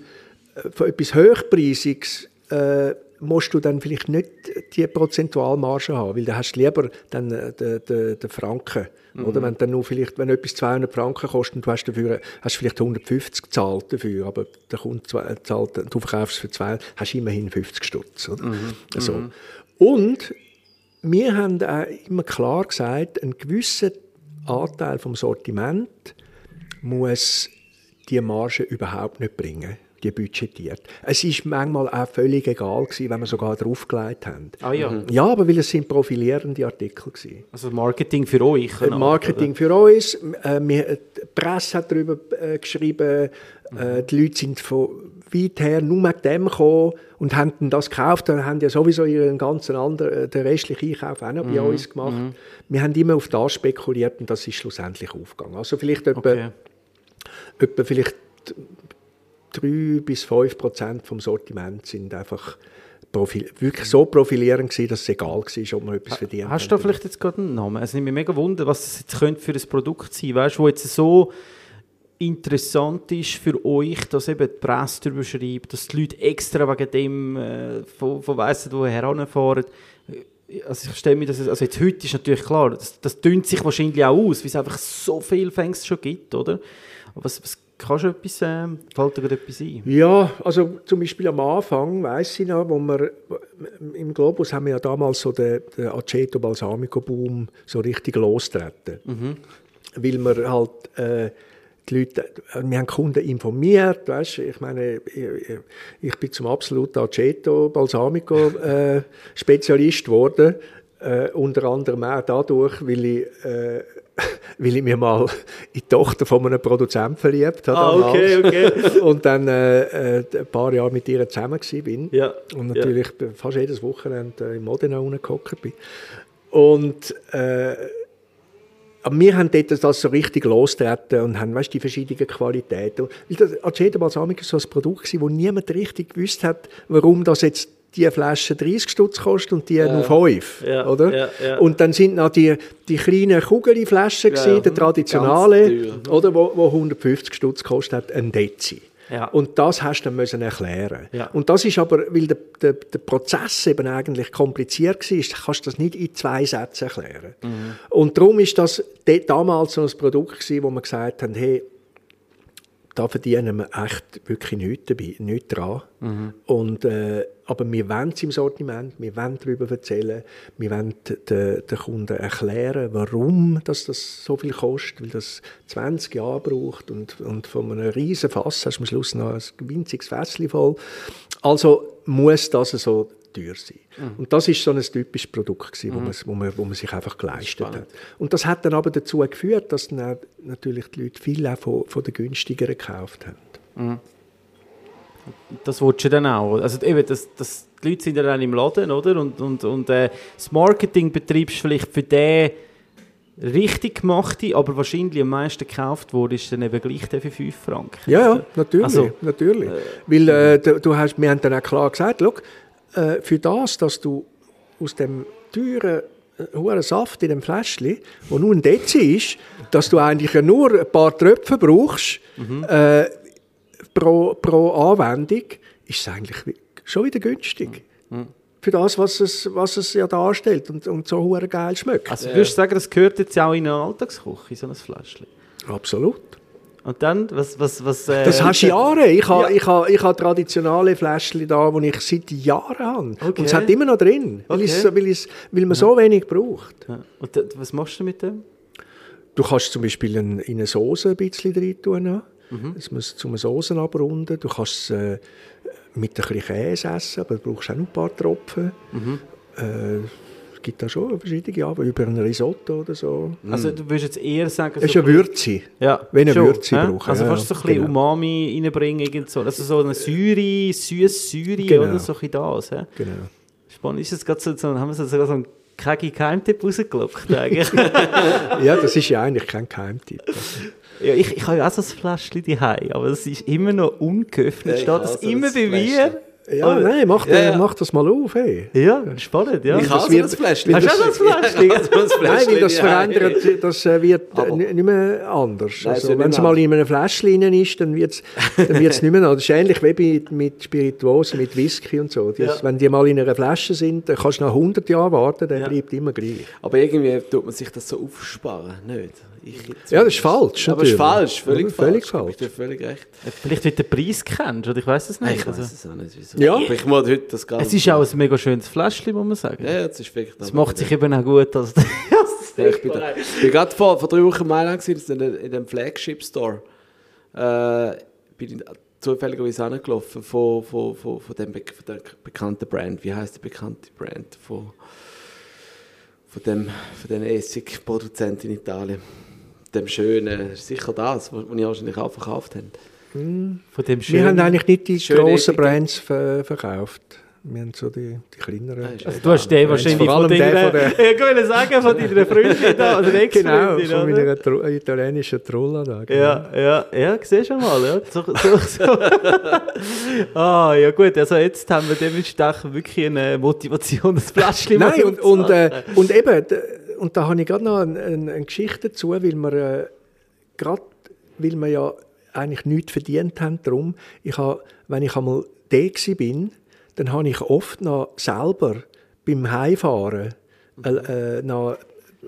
von etwas Hochpreisiges äh, musst du dann vielleicht nicht die Prozentualmarge haben, weil dann hast du lieber dann äh, den, den, den Franken. Oder wenn dann nur vielleicht, wenn etwas 200 Franken kostet und du hast dafür, hast vielleicht 150 gezahlt dafür, aber der Kunde zwei- zahlt, du verkaufst es für zwei, hast du immerhin 50 Stutz. Oder? So. Und wir haben auch immer klar gesagt, ein gewisser Anteil vom Sortiment muss die Marge überhaupt nicht bringen, die budgetiert. Es ist manchmal auch völlig egal gewesen, wenn wir sogar draufgelegt haben. Ah ja, Ja, aber weil es sind profilierende Artikel gewesen. also Marketing für euch. Äh, Marketing für uns, äh, wir, die Presse hat darüber äh, geschrieben, äh, die Leute sind von weit her nur mit dem gekommen und haben dann das gekauft und haben ja sowieso ihren ganzen anderen, äh, den restlichen Einkauf auch noch bei uns gemacht. Wir haben immer auf das spekuliert und das ist schlussendlich aufgegangen. Also vielleicht etwa, Okay. etwa vielleicht drei bis fünf Prozent vom Sortiment sind einfach profil wirklich so profilierend gewesen, dass es egal war, ob man etwas verdient Hast hat du da oder vielleicht jetzt gerade einen Namen? Es nimmt mich mega wunder, was das jetzt könnte für ein Produkt sein weißt, wo jetzt so interessant ist für euch, dass eben die Presse darüber schreibt, dass die Leute extra wegen dem äh, von, von weiss woher herfahren. Also ich stelle mir das, also jetzt heute ist natürlich klar, das, das dünnt sich wahrscheinlich auch aus, weil es einfach so viele Fängs schon gibt, oder? Was, was kannst du etwas, äh, fällt dir etwas ein? Ja, also zum Beispiel am Anfang, weiss ich noch, wo wir im Globus haben wir ja damals so den, den Aceto Balsamico Boom so richtig losgetreten. Weil wir halt äh, die Leute, wir haben Kunden informiert, weißt, ich meine, ich, ich bin zum absoluten Aceto Balsamico äh, Spezialist geworden, äh, unter anderem auch dadurch, weil ich äh, weil ich mir mal in die Tochter von einem Produzenten verliebt habe. Ah, okay, damals. Und dann äh, äh, ein paar Jahre mit ihr zusammen bin. Ja, Und natürlich fast jedes Wochenende äh, in Modena rumgehockt bin. Und äh, aber wir haben dort das so richtig losgetreten und haben weißt, die verschiedenen Qualitäten. Weil das war so ein Produkt, wo niemand richtig gewusst hat, warum das jetzt die Flasche 30 Stutz kostet und die nur 5. Ja, oder? ja, ja. Und dann sind noch die, die kleinen Kugelflaschen, Ja, traditionelle, teuer. oder, wo, wo 150 Stutz kostet hat, ein Dezi. Ja. Und das hast du dann müssen erklären. Ja. Und das ist aber, weil der, der, der Prozess eben eigentlich kompliziert war, kannst du das nicht in zwei Sätzen erklären. Und darum ist das damals so ein Produkt gewesen, wo wir gesagt haben, hey, da verdienen wir echt wirklich nichts dabei, nichts dran. Und, äh, aber wir wollen es im Sortiment, wir wollen darüber erzählen, wir wollen den, den Kunden erklären, warum das, das so viel kostet, weil das 20 Jahre braucht und, und von einem riesen Fass hast du am Schluss noch ein winziges Fässchen voll. Also muss das so teuer sein. Und das ist so ein typisches Produkt, gewesen, wo, man, wo, man, wo man sich einfach geleistet hat. Und das hat dann aber dazu geführt, dass dann natürlich die Leute viel auch von, von den günstigeren gekauft haben. Das willst du dann auch. Also eben, das, das, die Leute sind ja dann im Laden, oder? Und, und, und äh, das Marketing betreibst vielleicht für den richtig gemachte, aber wahrscheinlich am meisten gekauft wurde, ist dann eben gleich der für 5 Franken. Ja, ja, natürlich. Also, natürlich. Weil äh, du, du hast, wir haben dann auch klar gesagt, schau, äh, für das, dass du aus dem teuren äh, hohen Saft in dem Fläschchen, wo nur ein Dezi ist, dass du eigentlich ja nur ein paar Tröpfe brauchst äh, pro, pro Anwendung, ist es eigentlich schon wieder günstig. Für das, was es, was es ja darstellt und, und so hure geil schmeckt. Also würdest du sagen, das gehört jetzt auch in eine Alltagsküche, so ein Fläschchen? Absolut. Und dann, was... was, was äh, Das hast du Jahre. Ich habe Ja. ich ha, ich ha traditionelle Fläschchen da, die ich seit Jahren habe. Okay. Und es hat immer noch drin, weil, Okay. es, weil, es, weil man so wenig braucht. Ja. Und was machst du mit dem? Du kannst zum Beispiel in, in eine Soße ein bisschen rein tun. Mhm. Das muss zum Soßen abrunden. Du kannst es äh, mit ein bisschen Käse essen, aber du brauchst auch noch ein paar Tropfen. Mhm. Äh, es gibt da schon verschiedene, aber über ein Risotto oder so. Also du würdest jetzt eher sagen... Es ist so eine Würze. Ja, Wenn eine schon, Würze hä? brauchen, Also ja, fast so ein bisschen genau. Umami reinbringen, irgend so. also so eine Säure, süße Säure Genau. oder so ein das. hä? Genau. Spannend, ist das gerade so, haben wir so, sogar so einen kegi Geheimtipp rausgelockt eigentlich? Ja, das ist ja eigentlich kein Geheimtipp. ja, ich, ich habe ja auch so ein Fläschchen daheim, aber das ist immer noch ungeöffnet. Ja, steht das immer bei mir? Ja, Oh. nein, mach, Ja, ja. mach das mal auf. Hey. Ja, spannend, ja. Ich das habe so ein Fläschchen. Hast du auch so ein Fläschchen? Ja, so Nein, weil das verändert, das äh, wird Aber- ni- nicht mehr anders. Nein, also, wenn es mal in einem Fläschchen ist, dann wird es dann wird's nicht mehr anders. Das ist ähnlich wie bei, mit Spirituosen, mit Whisky und so. Das. Wenn die mal in einer Flasche sind, dann kannst du nach 100 Jahren warten, Ja. bleibt immer gleich. Aber irgendwie tut man sich das so aufsparen, nicht? Ich Ja, das ist falsch, Aber es ist natürlich. falsch, völlig Ja, falsch. völlig Ich gebe falsch. dir völlig recht. Vielleicht, weil du den Preis kennst, oder ich weiß es nicht. ich weiß also, es auch nicht, wieso. Ja. Aber ich muss heute das gerade... es ist auch ein mega schönes Fläschchen, muss man sagen. Ja, ja, das ist wirklich... Es macht sich eben auch gut als Ja, ich bin, da, ich bin gerade vor, vor drei Wochen in Mailand in, dem Flagship Store. Äh, bin ich zufälligerweise angelaufen von, von, von, von, dem, Be- von der bekannten Brand. Wie heißt die bekannte Brand? Von, von dem von den Essigproduzenten in Italien. Dem schönen, sicher das, was ich wahrscheinlich auch verkauft habe. Von dem Wir schönen... haben eigentlich nicht die grossen. Brands ver verkauft. Wir haben so die, die kleineren. Ah, ist Also, du hast den wahrscheinlich Vor allem von der deiner... von der- ich wollte sagen, von deiner Freundin da, Genau, von oder? meiner Tro italienischen Trolla da. genau. Ja, ja, ja, siehst du mal, ja. So, so, so. ah, ja gut, also jetzt haben wir dementsprechend wirklich eine Motivation, das Fläschchen Nein, und, und, äh, und eben, und da habe ich gerade noch eine, eine, eine Geschichte dazu, weil wir, äh, gerade weil wir ja eigentlich nichts verdient haben darum. Ich habe, wenn ich einmal da bin, dann habe ich oft noch selber beim Heimfahren äh, äh, noch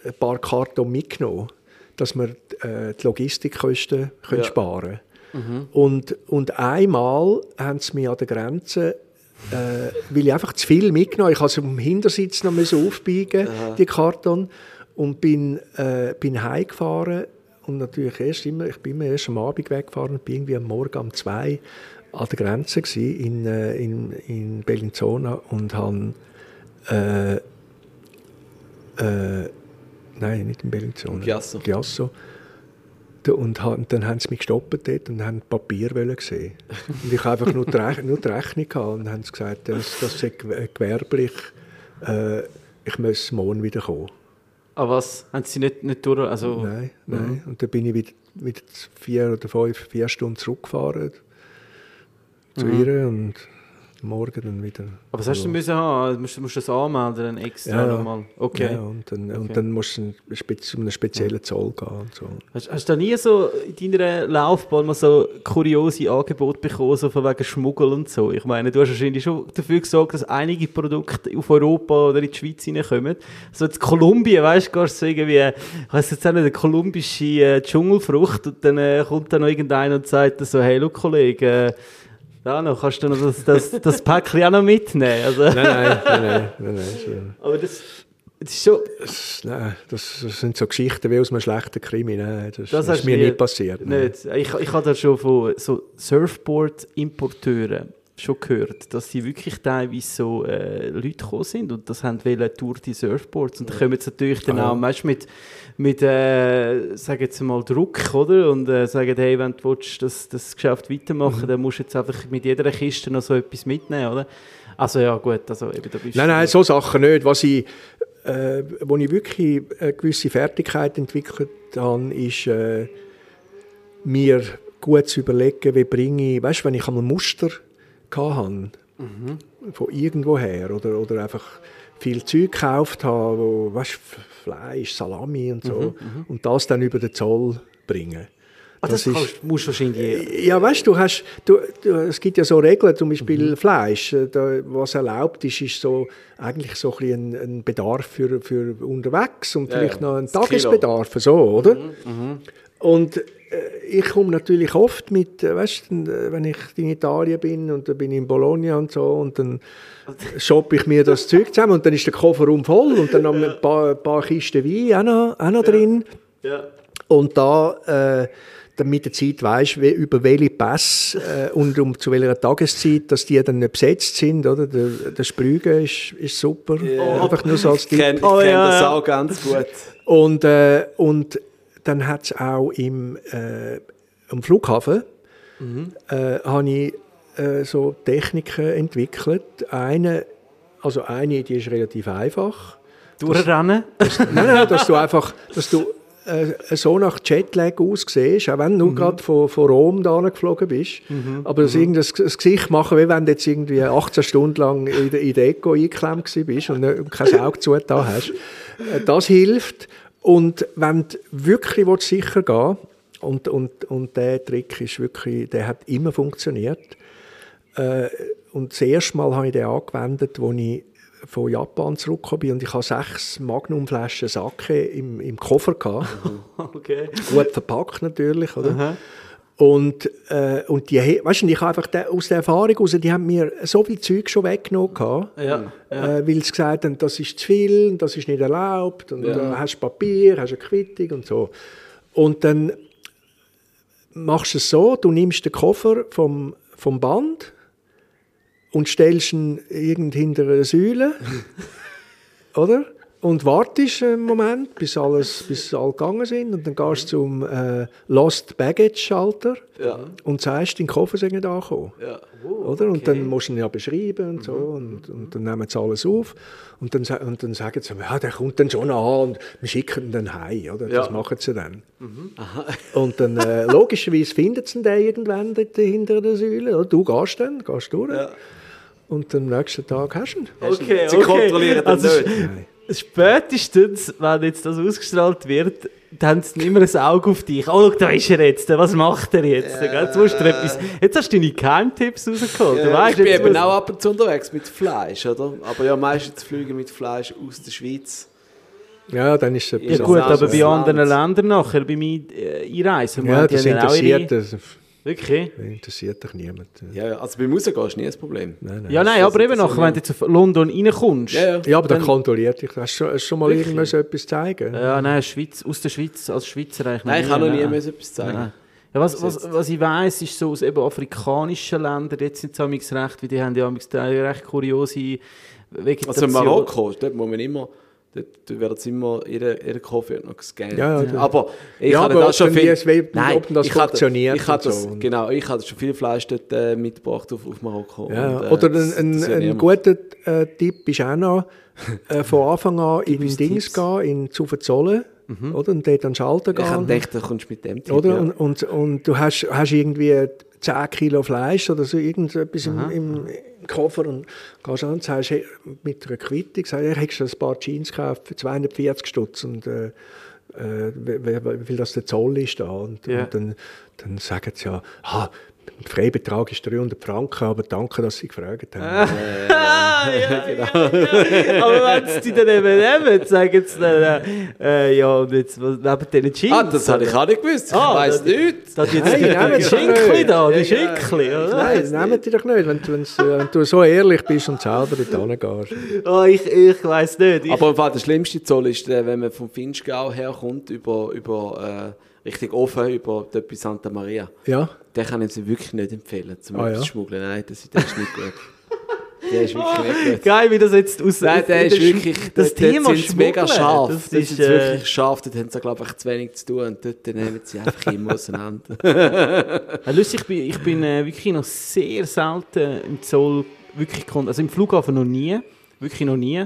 ein paar Karton mitgenommen, dass wir äh, die Logistikkosten können Ja. sparen können. Und, und einmal haben sie mich an der Grenze äh, weil ich einfach zu viel mitgenommen Ich musste am Hintersitz noch müssen aufbiegen, die Karton. Und bin, äh, bin heimgefahren. Und natürlich erst immer, ich bin immer erst am Abend weggefahren und bin irgendwie am Morgen um zwei an der Grenze in, äh, in, in Bellinzona und habe äh, äh, nein, nicht in Bellinzona. Chiasso. Chiasso. Und dann haben sie mich gestoppt dort und haben Papier wollen sehen. Und ich habe einfach nur die, Rech nur die Rechnung gehabt und haben gesagt, das, das sei gew- gewerblich, äh, ich muss morgen wieder kommen. Aber was? Haben sie nicht, nicht durch... Also, Nein, nein. Und dann bin ich wieder, wieder vier oder fünf, vier Stunden zurückgefahren zu ihr und morgen dann wieder. aber was hast du müssen haben? Musst, musst du das anmelden, dann extra Ja, nochmal? Okay. Ja, und dann, Okay. und dann musst du zu einem speziellen Zoll gehen und so. Hast, hast du da nie so in deiner Laufbahn mal so kuriose Angebote bekommen, so von wegen Schmuggel und so? Ich meine, du hast wahrscheinlich schon dafür gesorgt, dass einige Produkte auf Europa oder in die Schweiz reinkommen. So jetzt Kolumbien, weißt du, gehst so irgendwie, ich weiss jetzt auch nicht, eine kolumbische äh, Dschungelfrucht und dann äh, kommt dann noch irgendeiner und sagt so, hey, schau Kollege, äh, da noch, kannst du noch das, das, das Päckchen auch noch mitnehmen? Also, Nein, nein, nein, nein. nein, nein aber das, das ist schon... Das, nein, das, das sind so Geschichten wie aus einem schlechten Krimi. Nein, das, Das das, ist mir nicht passiert. nein. Nicht. Ich, ich habe da schon von so Surfboard-Importeuren schon gehört, dass sie wirklich teilweise so äh, Leute gekommen sind und das haben wollen durch die Surfboards und da kommen sie natürlich dann auch weißt, mit, mit äh, sagen jetzt mal Druck, oder? Und äh, sagen, hey, wenn du willst, das, das Geschäft weitermachen, Mhm. dann musst du jetzt einfach mit jeder Kiste noch so etwas mitnehmen, oder? Also ja, gut, also eben da bist Nein, nein, so Sachen nicht. Was ich, äh, wo ich wirklich eine gewisse Fertigkeit entwickelt habe, ist, äh, mir gut zu überlegen, wie bringe ich, weißt du, wenn ich einmal Muster hatte, von irgendwoher oder, oder einfach viel Zeug gekauft habe, wo, weißt, Fleisch, Salami und so, und das dann über den Zoll bringen. Ah, das das ist- kannst, musst du wahrscheinlich... Ja, weißt du, hast, du, du, es gibt ja so Regeln, zum Beispiel Fleisch. äh, Da, was erlaubt ist, ist so, eigentlich so ein, ein, Bedarf für, für unterwegs und Ja, vielleicht noch ein. Tagesbedarf, so, oder? Und äh, ich komme natürlich oft mit, äh, weißt du, äh, wenn ich in Italien bin und dann bin ich in Bologna und so und dann shoppe ich mir das Zeug zusammen und dann ist der Kofferraum voll und dann noch ein paar, ein paar Kisten Wein auch noch, auch noch drin. Ja. Und da äh, dann mit der Zeit weisst, wie, über welche Pässe äh, und um zu welcher Tageszeit, dass die dann nicht besetzt sind, oder? Der, der Sprüge ist, ist super. Einfach nur so als Ich kenne Oh, kenn ja, das auch ganz gut. Und, äh, und dann hat es auch im, äh, am Flughafen äh, habe ich äh, so Techniken entwickelt. Eine, also eine, die ist relativ einfach. Durchrennen? nein, nein, dass du einfach, dass du äh, so nach Jetlag aussiehst, auch wenn du Mhm. gerade von, von Rom da geflogen bist. Aber das, irgend- das, Gesicht machen, wie wenn du jetzt irgendwie 18 Stunden lang in der, in der Eco eingeklemmt bist und nicht- kein Auge zugetan hast. Äh, Das hilft. Und wenn du wirklich willst, sicher gehen und, und, und der Trick ist wirklich, der hat immer funktioniert. Äh, und das erste Mal habe ich den angewendet, als ich von Japan zurückgekommen bin und ich hatte sechs Magnumflaschen Sake im, im Koffer. Gehabt. Okay. Gut verpackt natürlich, oder? Und, äh, und die, weißt du, ich habe einfach de, aus der Erfahrung heraus, die haben mir so viel Zeug schon weggenommen, gehabt, Ja, Äh, weil sie gesagt haben, das ist zu viel, das ist nicht erlaubt, und da hast du Papier, hast eine Quittung und so. Und dann machst du es so, du nimmst den Koffer vom, vom Band und stellst ihn irgend hinter eine Säule, oder? Und wartest einen Moment, bis alles, bis alle gegangen sind und dann gehst du zum äh, Lost Baggage Schalter Ja. und sagst, dein Koffer sei nicht angekommen. Ja. Oder? Und dann musst du ihn ja beschreiben und so. Und, und dann nehmen sie alles auf. Und dann, und dann sagen sie, ja, der kommt dann schon an und wir schicken ihn dann heim. Oder? Das Ja. machen sie dann. Und dann, äh, logischerweise finden sie den irgendwann hinter der Säule. Oder? Du gehst dann, gehst durch. Ja. Und am nächsten Tag hast du ihn. Okay, Sie okay. kontrollieren dann also, nicht. Spätestens, wenn jetzt das ausgestrahlt wird, dann haben sie immer ein Auge auf dich. Oh, schau, da ist er jetzt. Was macht er jetzt? gell? Jetzt, musst du etwas, jetzt hast du deine Geheimtipps rausgeholt. Ja, weißt, ich bin eben auch ab und zu unterwegs mit Fleisch, oder? Aber ja, meistens fliegen mit Fleisch aus der Schweiz. Ja, dann ist es Ja gut, aber bei anderen Ländern nachher, bei mir äh, Einreisen, Ja, die das ihre- interessiert, das Wirklich? interessiert dich niemand. Ja, also beim Rausgehen ist nie das Problem. Nein, nein. Ja, nein, aber eben nachher, wenn du jetzt auf London reinkommst. Ja, ja. Ja, aber dann Dann- kontrolliert dich. Hast du schon, mal Wirklich? irgendwas etwas zeigen? Ja, nein, Schweiz, aus der Schweiz, als Schweizer eigentlich Nein, ich kann noch nie nein. mehr so etwas zeigen. Nein. Ja, was, was, was ich weiss, ist so aus eben afrikanischen Ländern, jetzt sind amigs recht, weil die haben ja recht kuriose Vegetation. Also in Marokko, dort muss man immer, dort jetzt immer, jeder, jeder Kaffee noch gescannt. Ja, ja, aber ich Ja, aber das schon viel... die- wie- ob das ich funktioniert Ich habe und das, so. Genau, ich habe schon viel Fleisch dort äh, mitgebracht auf, auf Marokko. Ja, Und, äh, oder ein, das- ein, das ein guter äh, Tipp ist auch noch, äh, von Anfang an in Dings Tipps. gehen, in Zufenzollen, oder? Und dort an den Schalter Ich habe gehen. gedacht, da kommst du mit dem Tipp. oder? Und, und, und du hast, hast irgendwie 10 Kilo Fleisch oder so irgendetwas im, im Koffer und gehst an und sagst hey, mit einer Quittung, sagst, hey, hättest du ein paar Jeans gekauft für 240 Stutz und äh, äh, viel das der Zoll ist da. Und, Ja. und dann, dann sagen sie ja, ah, der Freibetrag ist 300 Franken, aber danke, dass Sie gefragt haben. Ah, ja, ja, ja. Aber wenn sie die dann eben nehmen, sagen sie dann, äh, ja, und jetzt, was, neben diesen Jeans? Ah, das habe ich auch nicht gewusst. Ich Ah, weiss das- nichts. Da hat jetzt Nein, die, nehmen die Sie Schinkli nicht. da, die Ja, Schinkli, oder? Nein, nehmen die doch nicht, wenn, äh, wenn du so ehrlich bist und selber dort hingehst. Oh, ich, ich weiss nicht. Ich, Aber im Fall der schlimmste Zoll ist, der, wenn man vom Finchgau herkommt, über, über äh, Richtung Ofen, über bis Santa Maria. Ja, Den kann ich sie wirklich nicht empfehlen, zum Ah, ja? schmuggeln. Nein, das, das ist nicht gut. Der ist wirklich nicht gut. geil, wie das jetzt aus Nein, der das ist wirklich, das dort, Thema sie mega scharf. Das Das ist, ist äh, wirklich scharf, dort haben sie, glaube ich, zu wenig zu tun und dort nehmen sie einfach immer auseinander. Ja, lustig, ich bin, ich bin äh, wirklich noch sehr selten im Zoll wirklich also im Flughafen noch nie, wirklich noch nie.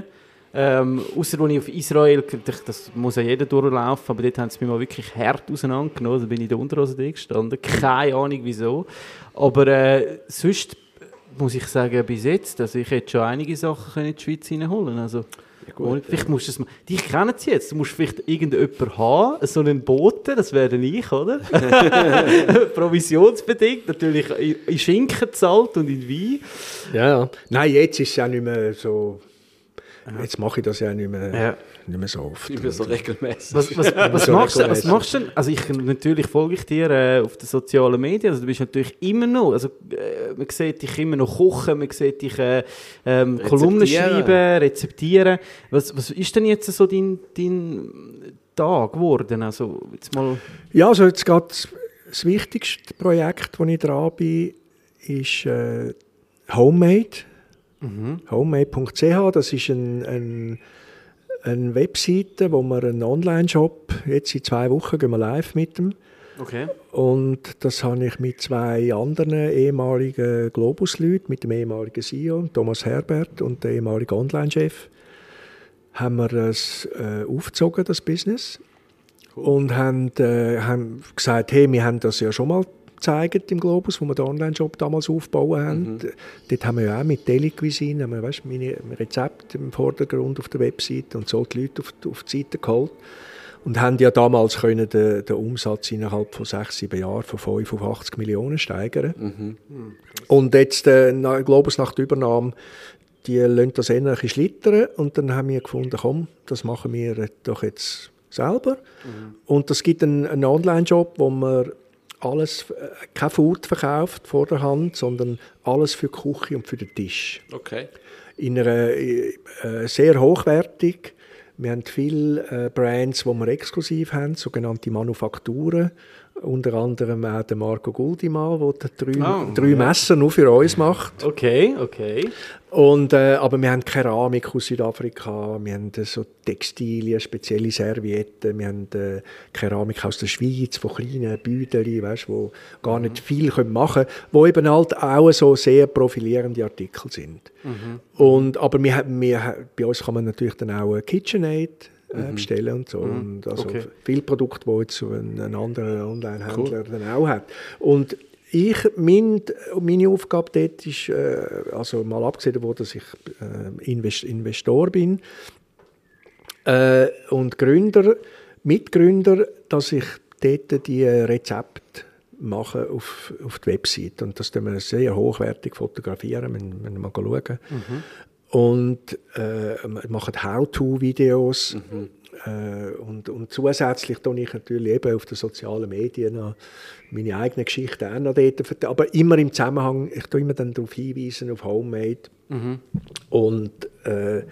Ähm, Außer als ich auf Israel, das- muss ja jeder durchlaufen, aber dort haben sie mich mal wirklich hart auseinandergenommen, da bin ich da unter gestanden, keine Ahnung wieso. Aber äh, sonst muss ich sagen, bis jetzt, also ich hätte schon einige Sachen können in die Schweiz reinholen also gut, ohne- Vielleicht musst du es mal, dich kennen sie jetzt, du musst vielleicht irgendjemanden haben, so einen Boten, das wäre dann ich, oder? Provisionsbedingt, natürlich in- in Schinken zahlt und in Wein. ja, ja. Nein, jetzt ist es ja nicht mehr so. Jetzt mache ich das ja nicht mehr, Ja. nicht mehr so oft. Immer so regelmäßig. Was, was, was, So machst, du, was machst du denn? Also ich, natürlich folge ich dir äh, auf den sozialen Medien, also du bist natürlich immer noch, also äh, man sieht dich immer noch kochen, man sieht dich äh, ähm, Kolumnen schreiben, rezeptieren. Was, was ist denn jetzt so dein, dein Tag geworden? Also jetzt mal... Ja, also jetzt gerade das, das wichtigste Projekt, wo ich dran bin, ist äh, Homemade. Homemade.ch, das ist ein, ein, eine Webseite, wo wir einen Online-Shop, jetzt in zwei Wochen gehen wir live mit dem. Okay. Und das habe ich mit zwei anderen ehemaligen Globus-Leuten, mit dem ehemaligen CEO, Thomas Herbert, und dem ehemaligen Online-Chef, haben wir es äh, aufgezogen, das Business. und haben, äh, haben gesagt, hey, wir haben das ja schon mal gezeigt im Globus, wo wir den Online-Shop damals aufgebaut haben. Dort haben wir ja auch mit Telecuisine, haben wir, weißt, meine Rezepte im Vordergrund auf der Webseite und so die Leute auf, die- auf die Seite geholt. Und haben ja damals können den, den Umsatz innerhalb von sechs, sieben Jahren von 5 auf 80 Millionen steigern. Und jetzt, äh, nach Globus nach der Übernahme, die lassen das eher ein bisschen schlittern. Und dann haben wir gefunden, komm, das machen wir doch jetzt selber. Und das gibt einen, einen Online-Shop, wo man alles, äh, kein Food verkauft vor der Hand, sondern alles für die Küche und für den Tisch Okay. in einer, äh, sehr hochwertig. Wir haben viele äh, Brands, die wir exklusiv haben, sogenannte Manufakturen. Unter anderem auch der Marco Guldimann, der drei, Ah, drei Messer nur für uns macht. Okay, okay. Und, äh, aber wir haben Keramik aus Südafrika, wir haben äh, so Textilien, spezielle Servietten, wir haben äh, Keramik aus der Schweiz, von kleinen Büdeli, weißt, wo gar nicht viel können machen können, wo eben halt auch so sehr profilierende Artikel sind. Und, aber wir, wir, bei uns kann man natürlich dann auch KitchenAid äh, bestellen und so. Und also Okay. viele Produkte, die jetzt so ein, ein anderer Online-Händler dann auch hat. Und ich, mein, meine Aufgabe dort ist, äh, also mal abgesehen davon, dass ich äh, Invest Investor bin äh, und Gründer, Mitgründer, dass ich dort die Rezepte mache auf, auf die Website. Und das tun wir sehr hochwertig fotografieren, wenn, wenn wir mal schauen. Und äh, machen How-To-Videos. Äh, und, und zusätzlich tue ich natürlich eben auf den sozialen Medien meine eigenen Geschichten auch noch dort. Aber immer im Zusammenhang, ich tue immer dann darauf hinweisen, auf Homemade. Und äh,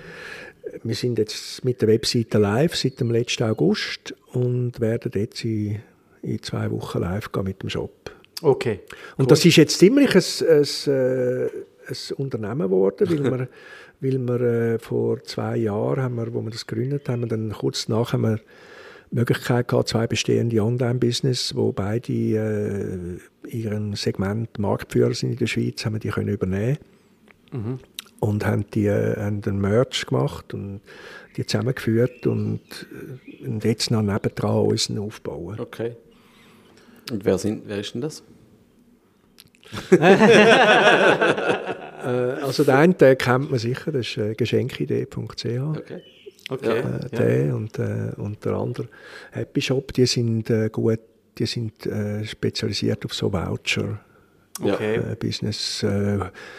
wir sind jetzt mit der Webseite live seit dem letzten August und werden jetzt in, in zwei Wochen live gehen mit dem Shop. Okay. Und das ist jetzt ziemlich ein, ein, äh, ein Unternehmen geworden, weil wir, weil wir äh, vor zwei Jahren, haben wir, wo wir das gegründet haben, dann kurz danach haben wir die Möglichkeit gehabt, zwei bestehende Online-Business, wo beide äh, ihren Segment Marktführer sind in der Schweiz, haben wir die können übernehmen und haben die äh, haben den Merch gemacht und die zusammengeführt und, äh, und jetzt noch nebendran unseren aufbauen. Okay. Und wer, sind, wer ist denn das? Äh, also den einen den kennt man sicher, das ist äh, geschenkidee.ch. Okay. Okay. äh, ja. der und, äh, und der andere Happy Shop, die sind äh, gut, die sind äh, spezialisiert auf so Voucher. Okay. Äh, Business, äh,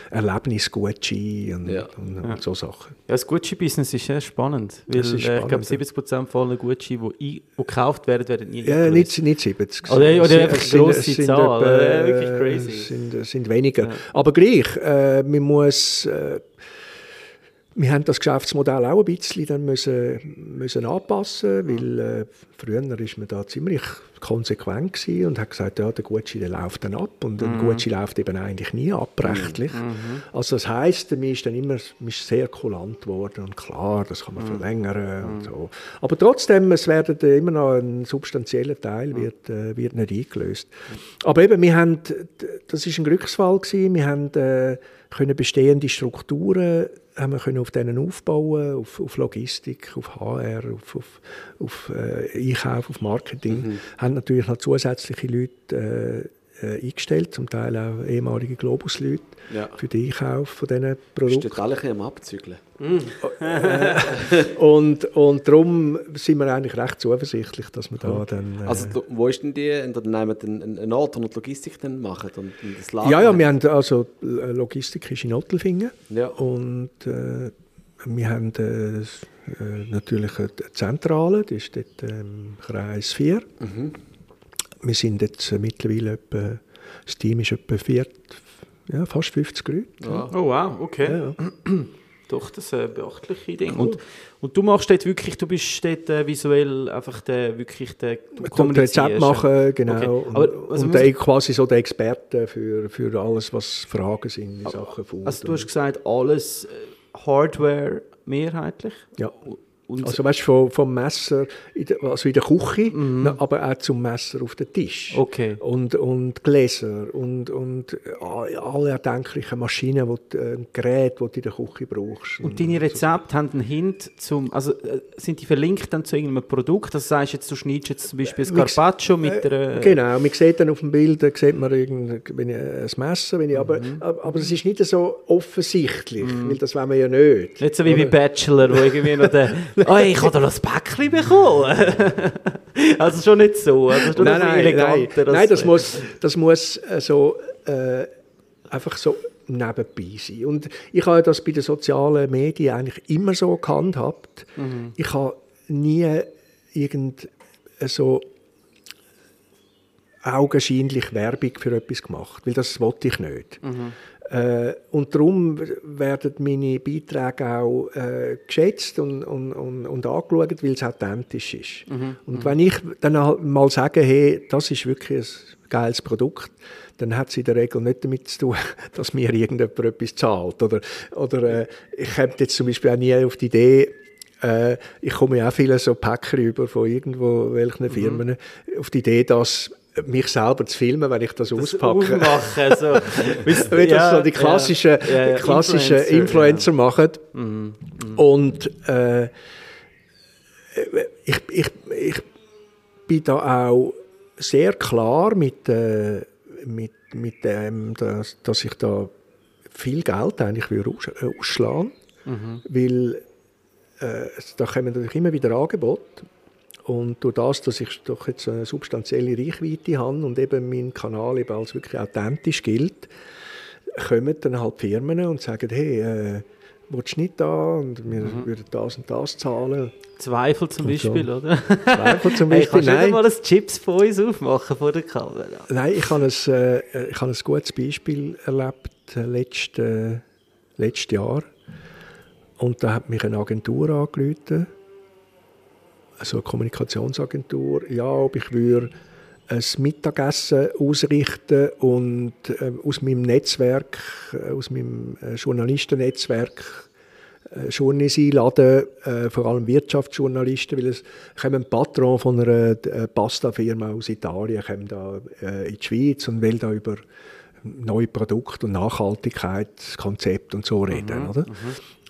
Erlebnisgutschein und, Ja. und, und so Sachen. Ja, das Gucci-Business ist sehr spannend. Weil, ist äh, ich glaube, spannend, 70% von allen Gucci, die, gekauft werden, werden nie Ja, eingelöst. nicht, nicht 70. Oder- oder Es einfach grosse sind Zahl, äh, wirklich äh, crazy. es Sind, sind weniger. Aber gleich, äh, man muss, äh, wir haben das Geschäftsmodell auch ein bisschen dann müssen, müssen anpassen, weil äh, früher ist man da ziemlich konsequent gewesen und hat gesagt, ja, der Gucci der läuft dann ab und Mhm. der Gucci läuft eben eigentlich nie ab, rechtlich. Also das heisst, man ist dann immer man ist sehr kulant geworden und klar, das kann man Mhm. verlängern und so. Aber trotzdem, es werden äh, immer noch ein substanzieller Teil wird, äh, wird nicht eingelöst. Aber eben, wir haben, das ist ein Glücksfall gewesen, wir haben äh, können bestehende Strukturen haben wir können auf denen aufbauen, auf, auf Logistik, auf HR, auf, auf, auf äh, Einkauf, auf Marketing. Haben natürlich noch zusätzliche Leute äh, äh, eingestellt, zum Teil auch ehemalige Globus-Leute Ja. für den Einkauf von diesen Produkten. du alle ein am Abzügeln? Und, und darum sind wir eigentlich recht zuversichtlich, dass wir da dann... Äh, Also, wo ist denn die? Und dann nehmen wir einen, Ort, wir die Logistik dann machen und, und das Lager ja, ja, wir haben also äh, Logistik ist in Ottelfingen Ja. und äh, wir haben äh, äh, natürlich eine Zentrale, die ist dort im Kreis 4. Mhm. Wir sind jetzt äh, mittlerweile etwa, das Team ist etwa vier, ja, fast 50 Leute. Ja. Oh wow, okay. Ja, ja. Doch, das ist ein beachtliches Ding. Und, und du machst dort wirklich, du bist dort äh, visuell einfach der, wirklich der, du kann Rezept kommunizierst. machen, genau. Okay. Aber und also und der, ich- quasi so der Experte für, für alles, was Fragen sind in Sachen Food. Also du hast gesagt, alles äh, Hardware mehrheitlich. ja. Und Also weißt du, vom, vom Messer, in der, also in der Küche, na, aber auch zum Messer auf den Tisch. Mhm. Okay. Und, und Gläser und, und äh, alle erdenklichen Maschinen, wo du, äh, Geräte, die du in der Küche brauchst. Und deine Rezepte haben einen Hint zum, also äh, sind die verlinkt dann zu irgendeinem Produkt? Also sagst jetzt, du schneidest jetzt zum Beispiel ein ges- Carpaccio mit der... Genau, man sieht dann auf dem Bild, sieht man wenn ich, ein Messer, wenn ich, aber, Mhm. aber aber es ist nicht so offensichtlich, weil das wollen wir ja nicht. Nicht so wie bei? Bachelor, wo irgendwie noch der, oh, ich habe da noch ein Päckchen bekommen. also schon nicht so, also schon Nein, nein, nein, nein, das muss, das muss äh, so, äh, einfach so nebenbei sein. Und ich habe das bei den sozialen Medien eigentlich immer so gehandhabt. Mhm. Ich habe nie irgend äh, so augenscheinlich Werbung für etwas gemacht, weil das wollte ich nicht. Äh, und darum werden meine Beiträge auch äh, geschätzt und, und, und, und angeschaut, weil es authentisch ist. Und wenn ich dann halt mal sage, hey, das ist wirklich ein geiles Produkt, dann hat es in der Regel nicht damit zu tun, dass mir irgendjemand etwas zahlt. Oder, oder äh, ich komme jetzt zum Beispiel auch nie auf die Idee, äh, ich komme ja auch viele so Päcker über von irgendwo welchen Firmen, auf die Idee, dass mich selber zu filmen, wenn ich das, auspacke. Aufmachen, so. Wie das so die klassischen, ja, ja, klassischen Influencer, Influencer, machen. Und äh, ich, ich, ich bin da auch sehr klar mit, äh, mit, mit dem, dass, dass ich da viel Geld eigentlich würde aus, äh, ausschlagen weil äh, da kommen natürlich immer wieder Angebote und durch das, dass ich doch jetzt eine substanzielle Reichweite habe und eben mein Kanal eben als wirklich authentisch gilt, kommen dann halt Firmen und sagen, hey, äh, willst du nicht da? Und wir würden das und das zahlen. Zweifel zum Und so. Beispiel, oder? Zweifel zum Hey, Beispiel, kannst du nicht nein. mal ein Chips von uns aufmachen vor der Kamera? Nein, ich habe ein, äh, ich habe ein gutes Beispiel erlebt äh, letztes, letztes Jahr. Und da hat mich eine Agentur angerufen, also eine Kommunikationsagentur, ja, ob ich würde ein Mittagessen ausrichten und ähm, aus meinem Netzwerk, äh, aus meinem äh, Journalistennetzwerk äh, Journeys einladen, äh, vor allem Wirtschaftsjournalisten, weil es kommt ein Patron von einer äh, Pasta-Firma aus Italien kommt da äh, in die Schweiz und will da über neue Produkte und Nachhaltigkeitskonzept und so reden, oder?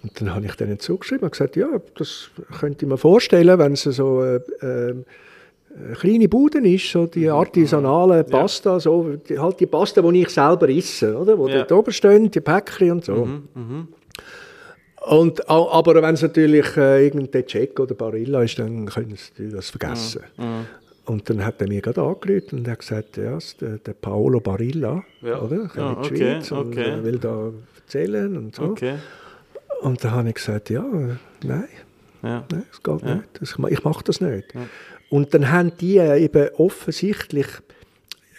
Und dann habe ich denen zugeschrieben und gesagt, ja, das könnte ich mir vorstellen, wenn es so äh, äh, eine kleine Bude ist, so die artisanale Pasta, so, die, halt die Pasta, die ich selber esse, oder? wo Ja. dort oben stehen, die Päckchen und so. Und, a- aber wenn es natürlich äh, irgendein Check oder Barilla ist, dann können sie das vergessen. Und dann hat er mir gerade angerufen und hat gesagt, ja, es ist der, der Paolo Barilla, Ja. oder? Ich Ah, in die okay, Schweiz und okay. äh, will da erzählen und so. Okay. Und dann habe ich gesagt, ja, äh, nein, Ja. Nein, das geht nicht. Das, ich mache das nicht. Und dann haben die äh, eben offensichtlich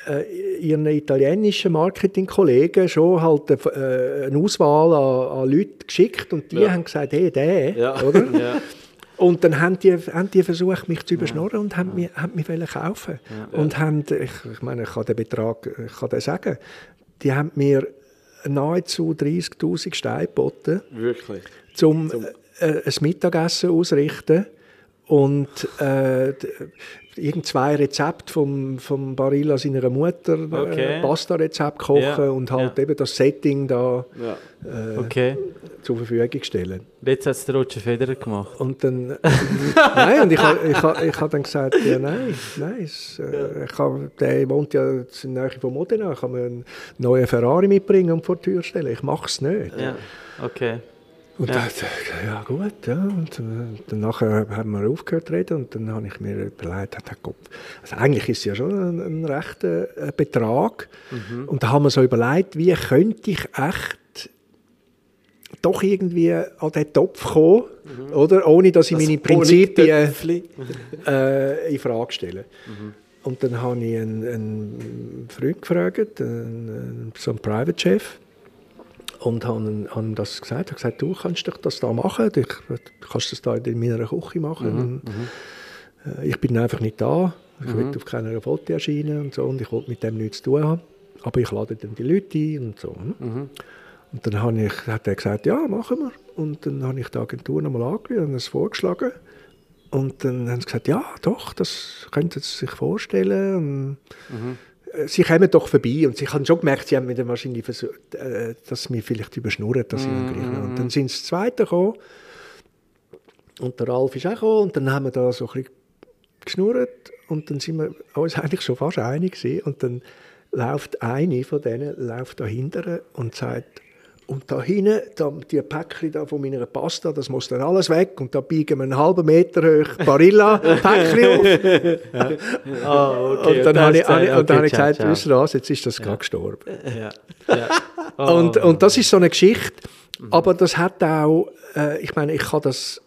äh, ihren italienischen Marketingkollegen schon halt äh, eine Auswahl an, an Leuten geschickt und die Ja. haben gesagt, hey, der, Ja. oder? Ja. Und dann haben die, haben die versucht, mich zu überschnorren und haben mich, haben mich wollen kaufen. Und haben, ich, ich meine, ich kann den Betrag, ich kann den sagen, die haben mir nahezu 30'000 Steine geboten Wirklich. zum, äh, ein Mittagessen ausrichten und äh, irgend zwei Rezepte vom, vom Barilla seiner Mutter, Okay. äh, Pasta-Rezept kochen Ja, und halt ja. eben das Setting da Ja. Okay. zur Verfügung stellen. Jetzt hat es der Roger Federer gemacht. Und dann, nein, und ich habe ich, ha- ich ha dann gesagt, ja nein, nein, es, äh, ich ha, der wohnt ja in der Nähe von Modena, ich kann mir einen neuen Ferrari mitbringen und vor die Tür stellen, ich mache es nicht. Ja. Okay. Und Ja. dann ich, ja gut, ja. Und äh, dann nachher haben wir aufgehört zu reden und dann habe ich mir überlegt, hat der Kopf. Also eigentlich ist es ja schon ein, ein rechter äh, Betrag. Und da haben wir so überlegt, wie könnte ich echt doch irgendwie an den Topf kommen, oder? Ohne dass ich meine Prinzipien äh, in Frage stelle. Und dann habe ich einen, einen Freund gefragt, einen, so einen Private-Chef, und habe habe das gesagt. Er hat gesagt, du kannst doch das da machen, ich, du kannst das da in meiner Küche machen. Und, äh, ich bin einfach nicht da, ich will auf keiner Foto erscheinen und so, und ich wollte mit dem nichts zu tun haben. Aber ich lade dann die Leute ein und so. ne? Und dann habe ich, hat er gesagt, ja, machen wir. Und dann habe ich die Agentur nochmal angerufen und es vorgeschlagen. Und dann haben sie gesagt, ja, doch, das könnten sie sich vorstellen. Und äh, Sie kommen doch vorbei und sie haben schon gemerkt, sie haben dann wahrscheinlich versucht, äh, dass sie mir vielleicht überschnurren, dass ich dann gleich noch. Und dann sind sie Zweite gekommen und der Ralf ist auch gekommen und dann haben wir da so ein bisschen geschnurrt und dann sind wir uns eigentlich schon fast einig gewesen. und dann läuft eine von denen läuft da hinten und sagt und da hinten, da, die Päckchen da von meiner Pasta, das muss dann alles weg und da biegen wir einen halben Meter hoch Barilla-Päckchen auf. Ah, und dann habe ich, ich- und dann habe ich ciao, gesagt, ciao. ihr was, jetzt ist das gerade gestorben. Ja. Ja. Oh. Und, und das ist so eine Geschichte, aber das hat auch, äh, ich meine, ich kann das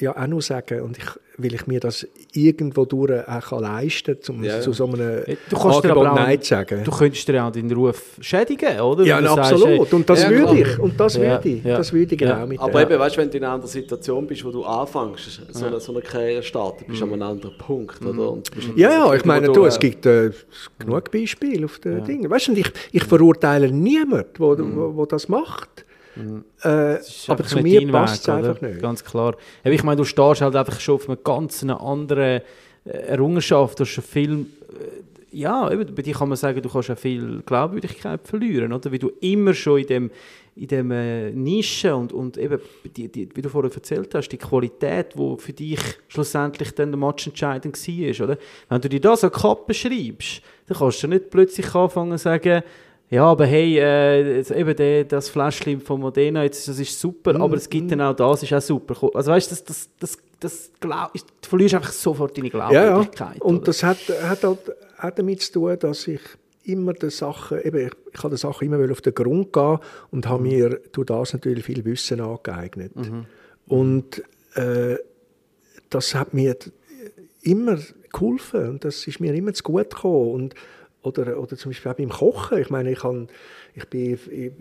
ja auch nur sagen und ich, weil ich mir das irgendwo durch auch kann leisten kann, um Ja, ja. zu so einem Du kannst dir Angebot aber auch, Nein zu sagen. Du könntest dir auch deinen Ruf schädigen, oder? ja, du na, sagst, absolut. hey, und das Ja, würde ich. Und das Ja, würde ich. ja. Das würde ich genau Ja. mit Aber eben, weißt du, wenn du in einer anderen Situation bist, wo du anfängst, so eine, so eine Karriere starten, bist du an einem anderen Punkt, oder? Und du Ja, ja, ich meine, du, äh, es gibt äh, genug Beispiele auf den Dingen. Weißt du, und ich, ich verurteile niemanden, wo, wo das macht. Äh, aber zu mir passt es einfach nicht. Ganz klar. Aber ich meine, du stehst halt einfach schon auf einer ganz anderen äh, Errungenschaft. Du hast schon viel. Äh, ja, eben, bei dir kann man sagen, du kannst ja viel Glaubwürdigkeit verlieren, oder? Weil du immer schon in dem, in dem äh, Nische und, und eben, die, die, wie du vorher erzählt hast, die Qualität, die für dich schlussendlich dann der Match entscheidend war, oder? Wenn du dir das an die Kappe schreibst, dann kannst du nicht plötzlich anfangen zu sagen, ja, aber hey, äh, eben der, das Fläschchen von Modena, jetzt, das ist super, Mhm. aber es gibt dann auch das, ist auch super. Also weißt du, das, das, das, das glaub, du verlierst einfach sofort deine Ja, ja. Glaubwürdigkeit. Und oder? das hat, hat halt auch damit zu tun, dass ich immer den Sachen, eben, ich, ich habe den Sachen immer auf den Grund gehen und habe mir durch das natürlich viel Wissen angeeignet. Und äh, das hat mir immer geholfen und das ist mir immer zu gut gekommen. Und, oder, oder zum Beispiel auch beim Kochen. Ich meine, ich, kann, ich, bin, ich,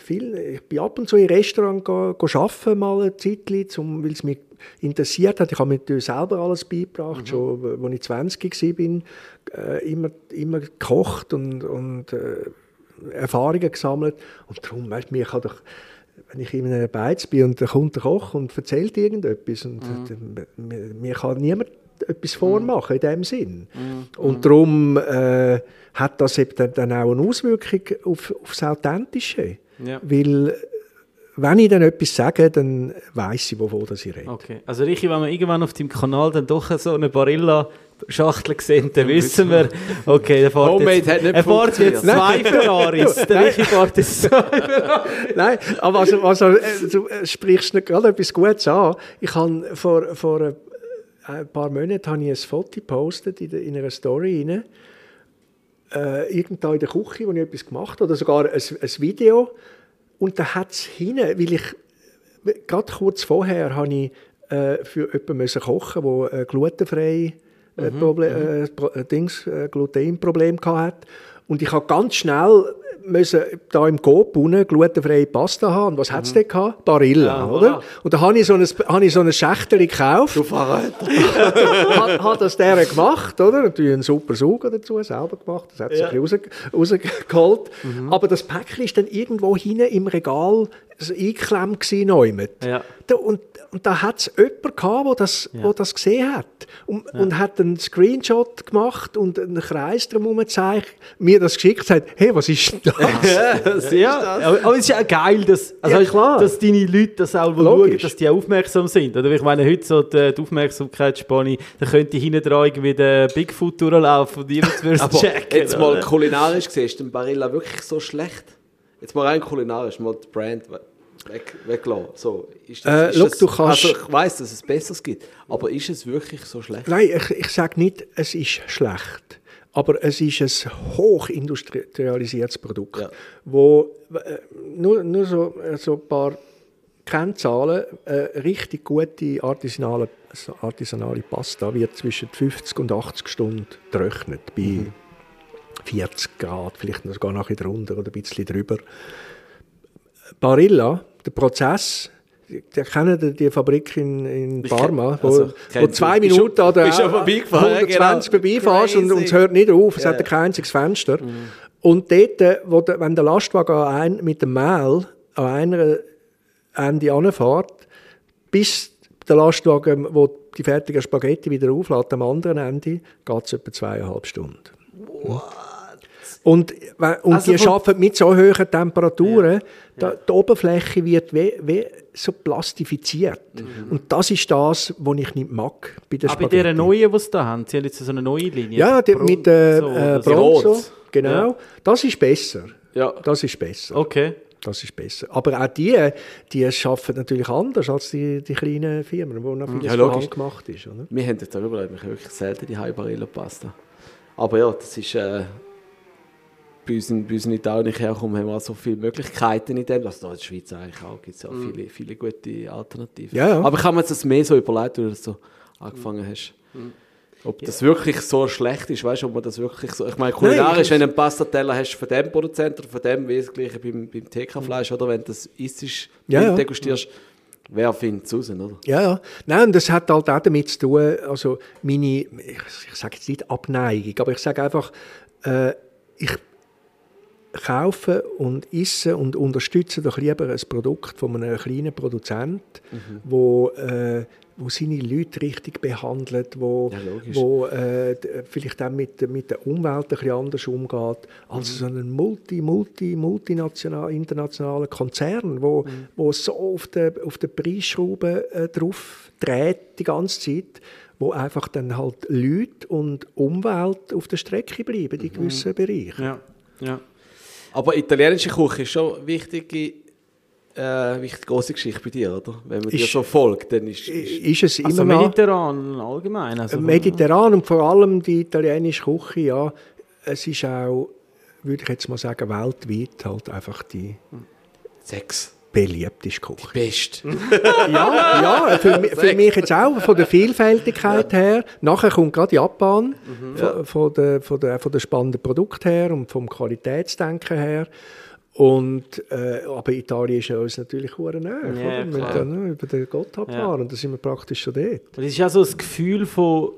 viel, ich bin ab und zu in Restaurant go, go arbeiten, mal eine Zeit, zum, weil es mich interessiert hat. Ich habe mir selber alles beigebracht, schon als ich 20 war, äh, immer, immer gekocht und, und äh, Erfahrungen gesammelt. Und darum, weißt du, mir kann doch wenn ich in einem Beiz bin und da kommt der Koch und erzählt irgendetwas und äh, mir, mir kann niemand etwas vormachen in dem Sinn. Und darum äh, hat das eben dann- auch eine Auswirkung auf, auf das Authentische. Ja. Weil wenn ich dann etwas sage, dann weiß ich, wovon das ich rede. Okay, also Richi, wenn wir irgendwann auf deinem Kanal dann doch so eine Barilla-Schachtel sehen, dann wissen wir, okay, er fährt Homemade jetzt, hat nicht er fährt jetzt zwei Ferraris. Der Richi fährt jetzt zwei Nein, aber also, also, äh, du äh, sprichst nicht gerade etwas Gutes an. Ich habe vor, vor ein paar Monaten habe ich ein Foto gepostet in, in einer Story rein, äh, irgendwo in der Küche, wo ich etwas gemacht habe, oder sogar ein, ein Video. Und da hat es hinten, weil ich gerade kurz vorher habe ich äh, für jemanden müssen kochen, der äh, glutenfrei äh, Proble äh, Pro äh, Dings, äh, Glutenproblem hatte. Und ich habe ganz schnell müssen da im Coop unten glutenfreie Pasta haben. Und was hat es denn gehabt? Barilla, oder? Und da habe ich so ein, habe ich so ein Schächtel gekauft. Du Verräter. hat, hat das der gemacht, oder? Natürlich einen super Sauger dazu, selber gemacht, das hat sich Ja. raus, rausgeholt. Aber das Päckchen ist dann irgendwo hinten im Regal so eingeklemmt gewesen, neumet. Ja. Da, und, und da hat es jemanden gehabt, der das, wo das gesehen hat. Und, und hat einen Screenshot gemacht und einen Kreis drumherum gezeigt, mir das geschickt, sagt, hey, was ist denn das? ja, aber, aber es ist ja auch geil, dass, also Ja, klar. dass deine Leute das auch schauen, dass die aufmerksam sind. Oder ich meine, heute so die, die Aufmerksamkeitsspanne, da könnte hinten dran irgendwie der Bigfoot durchlaufen und niemand würde es Aber checken. jetzt mal oder? kulinarisch gesehen, ist denn Barilla wirklich so schlecht? Jetzt mal rein kulinarisch, mal die Brand we- weg, weglassen. So, ist Äh, ist schau, du kannst- Also ich weiss, dass es Besseres gibt, aber ist es wirklich so schlecht? Nein, ich, ich sage nicht, es ist schlecht. Aber es ist ein hochindustrialisiertes Produkt, Ja. wo äh, nur, nur so, so ein paar Kennzahlen, äh, richtig gute artisanale, artisanale Pasta wird zwischen 50 und 80 Stunden getrocknet, bei 40 Grad, vielleicht noch sogar noch ein bisschen drunter oder ein bisschen drüber. Barilla, der Prozess, der kennen die, Fabrik in, in Parma, wo, also, wo kennt zwei du. Minuten an der bist schon vorbeigefahren, 120 genau. vorbeifährst und, und es hört nicht auf, es Ja, hat ja. kein einziges Fenster. Und dort, wo der, wenn der Lastwagen ein, mit dem Mehl an einer Ende anfährt, bis der Lastwagen, wo die fertigen Spaghetti wieder auflädt, am anderen Ende, geht es etwa zweieinhalb Stunden. Und, und Also die arbeiten mit so hohen Temperaturen, Da, die Oberfläche wird wie, wie so plastifiziert. Und das ist das, was ich nicht mag bei der Aber bei Spaghetti. dieser neuen, die sie da haben, sie haben jetzt so eine neue Linie. Ja, die, mit äh, so, äh. Bronzo, genau. Ja. Das ist besser. Ja. Das ist besser. Okay. Das ist besser. Aber auch die, die arbeiten natürlich anders als die, die kleinen Firmen, wo noch vieles Ja, von logisch. Hand gemacht ist. Oder? Wir haben jetzt auch überlegt, wir haben wirklich selten die Barilla-Pasta. Aber ja, das ist... Äh, bei uns, in, bei uns in Italien ich herkomme, haben wir auch so viele Möglichkeiten in dem. Also da in der Schweiz eigentlich auch, gibt es ja viele, viele gute Alternativen. Ja, ja. Aber ich habe mir jetzt das mehr so überlegt, weil du das so angefangen hast. Ob das wirklich so schlecht ist, weißt du, ob man das wirklich so. Ich meine, kulinarisch, ich- wenn du einen Pastateller hast von dem Produzenten oder von dem, wie das gleiche beim, beim TK-Fleisch, oder wenn du das isst, Ja, ja. degustierst, wer findet es raus, oder? Ja, ja. Nein, und das hat halt auch damit zu tun, also meine, ich, ich sage jetzt nicht Abneigung, aber ich sage einfach, äh, ich kaufe und esse und unterstütze doch lieber ein Produkt von einem kleinen Produzent, wo, äh, wo seine Leute richtig behandelt, wo, Ja, wo äh, vielleicht auch mit, mit der Umwelt ein bisschen anders umgeht, als so ein multi, multi, multinational, internationaler Konzern, wo, wo so auf der, auf der Preisschraube äh, drauf dreht die ganze Zeit, wo einfach dann halt Leute und Umwelt auf der Strecke bleiben in gewissen Bereichen. Ja. ja. Aber italienische Küche ist schon eine wichtige, äh, wichtige große Geschichte bei dir, oder? Wenn man dir Ist- so folgt, dann ist, ist Ist es Also immer noch mediterran allgemein. Also, mediterran und vor allem die italienische Küche, ja, es ist auch, würde ich jetzt mal sagen, weltweit halt einfach die Sex. Beliebteste Küche. Best. Ja, ja für, für mich jetzt auch von der Vielfältigkeit her. Nachher kommt gerade Japan, von, von, der, von, der, von der spannenden Produkt her und vom Qualitätsdenken her. Und, äh, aber Italien ist ja uns natürlich sehr näher. Ja, oder? Der, ne, über den Gotthard Ja. fahren, da sind wir praktisch schon dort. Und es ist auch so das Gefühl von,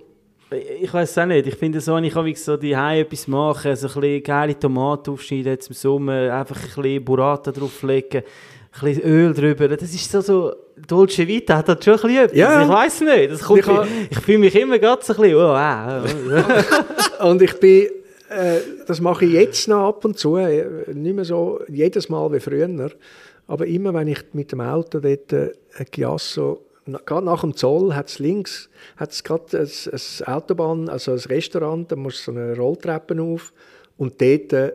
ich weiß auch nicht, ich finde so, wenn ich habe so die etwas machen, so ein bisschen geile Tomaten aufschneiden jetzt im Sommer, einfach ein bisschen Burrata drauflegen, ein bisschen Öl drüber, das ist so, so Dolce Vita hat das schon ein bisschen etwas. Ja. Ich weiß nicht, das kommt, Ich ich, fühle mich immer gerade so ein bisschen, oh, äh, Und ich bin, äh, das mache ich jetzt noch ab und zu, äh, nicht mehr so jedes Mal wie früher, aber immer wenn ich mit dem Auto dort äh, na- gerade nach dem Zoll hat es links, hat es gerade ein, ein Autobahn, also ein Restaurant, da musst du so eine Rolltreppe auf. Und dort äh,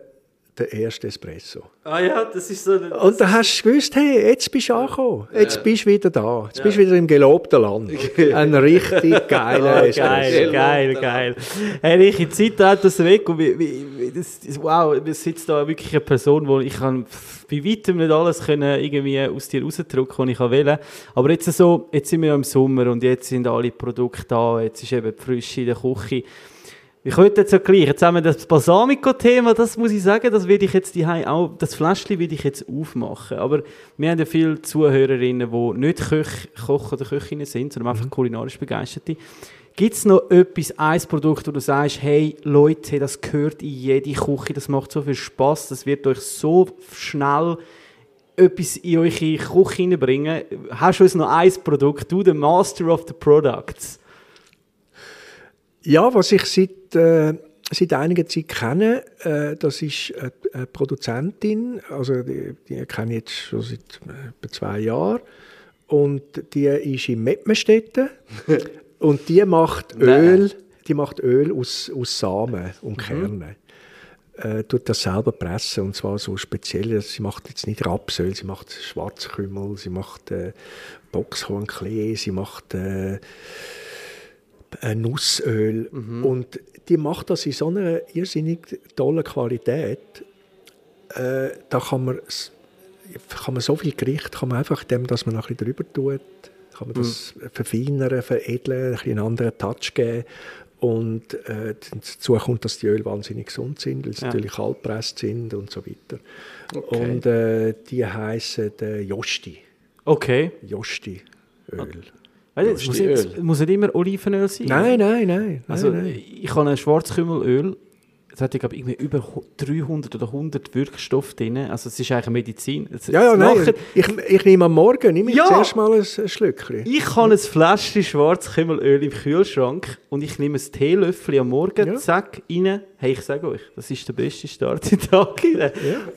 der erste Espresso. ah ja, das ist so... eine- Und da hast du gewusst, hey, jetzt bist du angekommen, jetzt bist du wieder da, jetzt bist du wieder im gelobten Land. Ein richtig geiler Oh, Espresso. geil, geil, geil. Hey, ich in Zeit hat das weg und wie, wie, wie, das, wow, es sitzt da wirklich eine Person, wo ich kann bei weitem nicht alles können irgendwie aus dir rausdrücken, was ich will. Aber jetzt so, jetzt sind wir ja im Sommer und jetzt sind alle Produkte da, jetzt ist eben die Frische in der Küche. Ich könnte jetzt so gleich, jetzt haben wir das Balsamico-Thema, das muss ich sagen, das werde ich jetzt die auch, das Fläschchen werde ich jetzt aufmachen. Aber wir haben ja viele Zuhörerinnen, die nicht Köch, Koch oder Köchinnen sind, sondern einfach kulinarisch Begeisterte. Gibt es noch etwas, ein Produkt, wo du sagst, hey Leute, das gehört in jede Küche, das macht so viel Spaß, das wird euch so schnell etwas in eure Küche hineinbringen. Hast du uns noch ein Produkt, du, der Master of the Products? Ja, was ich seit, äh, seit einiger Zeit kenne, äh, das ist eine, eine Produzentin, also die, die kenne ich jetzt schon seit äh, etwa zwei Jahren. Und die ist in Mettmerstetten und die macht Öl, die macht Öl aus, aus Samen und Kernen. Äh, tut das selber pressen. Und zwar so speziell. Sie macht jetzt nicht Rapsöl, sie macht Schwarzkümmel, sie macht äh, Boxhornklee, sie macht äh, ein Nussöl. Und die macht das in so einer irrsinnig tollen Qualität. Äh, da kann man, kann man so viel Gericht, kann man einfach dem, dass man noch ein bisschen drüber tut, kann man das verfeinern, veredeln, ein bisschen einen anderen Touch geben. Und äh, dazu kommt, dass die Öle wahnsinnig gesund sind, weil sie Ja. natürlich kaltpresst sind und so weiter. Okay. Und äh, die heißen äh, Josti. Okay. Josti Öl. Weißt es muss, nicht- muss nicht immer Olivenöl sein. Nein, nein, nein. Also nein, nein. ich habe ein Schwarzkümmelöl, es hat, glaube ich, über 300 oder 100 Wirkstoffe drin. Also es ist eigentlich Medizin. Es, Ja, ja, nein. nachher- Ich, ich nehme am Morgen nehme ich Ja. zuerst mal ein, ein Schlückchen. Ich habe ein Fläschchen Schwarzkümmelöl im Kühlschrank und ich nehme ein Teelöffel am Morgen, Ja. zack, rein. Hey, ich sage euch, das ist der beste Start in den Tag. rein.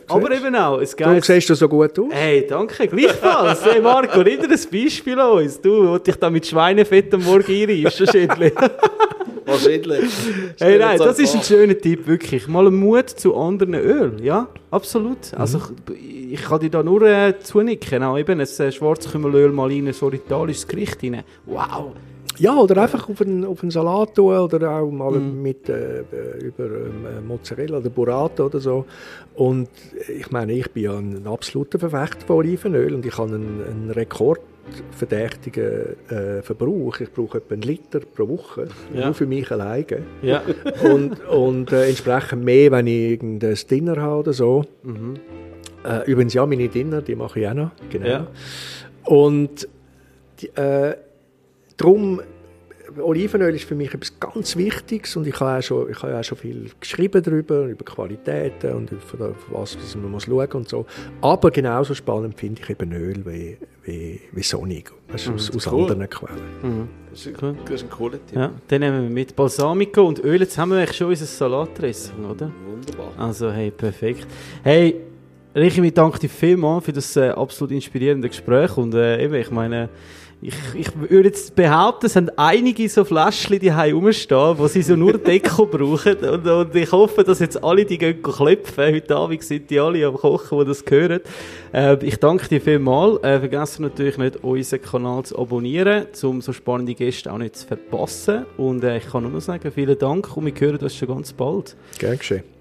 Aber siehst. eben auch, ein Darum geiles... siehst du so gut aus. Hey, danke, gleichfalls. Hey Marco, nimm dir ein Beispiel an uns. Du, wo dich da mit Schweinefett am Morgen einreibst, wahrscheinlich. Wahrscheinlich. Hey, nein, das ist ein schöner Tipp, wirklich. Mal einen Mut zu anderen Öl, ja, absolut. Mhm. Also ich, ich kann dir da nur äh, zunicken, auch eben ein äh, Schwarzkümmelöl mal in ein italisches Gericht rein. Wow. Ja, oder einfach auf einen, auf einen Salat tun oder auch mal Mhm. mit äh, äh, über ähm, Mozzarella oder Burrata oder so. Und ich meine, ich bin ja ein absoluter Verfechter von Olivenöl und ich habe einen, einen rekordverdächtigen äh, Verbrauch. Ich brauche etwa einen Liter pro Woche, Ja. nur für mich alleine. Ja. und und äh, entsprechend mehr, wenn ich irgendein Dinner habe oder so. Äh, übrigens, ja, meine Dinner, die mache ich auch noch. Genau. Ja. Und die, äh, darum, Olivenöl ist für mich etwas ganz Wichtiges und ich habe auch schon, ich habe auch schon viel geschrieben darüber, über Qualitäten und über was, was man muss schauen und so. Aber genauso spannend finde ich eben Öl wie, wie, wie Sonic, weißt, du, aus, aus cool. anderen Quellen. Das ist ein, das ist ein cooler Tipp. ja, dann nehmen wir mit Balsamico und Öl. Jetzt haben wir eigentlich schon unser Salatdressing, oder? Wunderbar. Also, hey, perfekt. Hey, Richi, ich danke dir vielmals für das äh, absolut inspirierende Gespräch. Und äh, eben, ich meine, ich, ich würde jetzt behaupten, es sind einige so Fläschchen die rumstehen, wo sie so nur Deko brauchen. Und, und ich hoffe, dass jetzt alle die gehen klopfen. Heute Abend sind die alle am Kochen, die das hören. Äh, ich danke dir vielmals. Äh, vergessen natürlich nicht, unseren Kanal zu abonnieren, um so spannende Gäste auch nicht zu verpassen. Und äh, ich kann nur noch sagen, vielen Dank und wir hören uns schon ganz bald. Gern geschehen.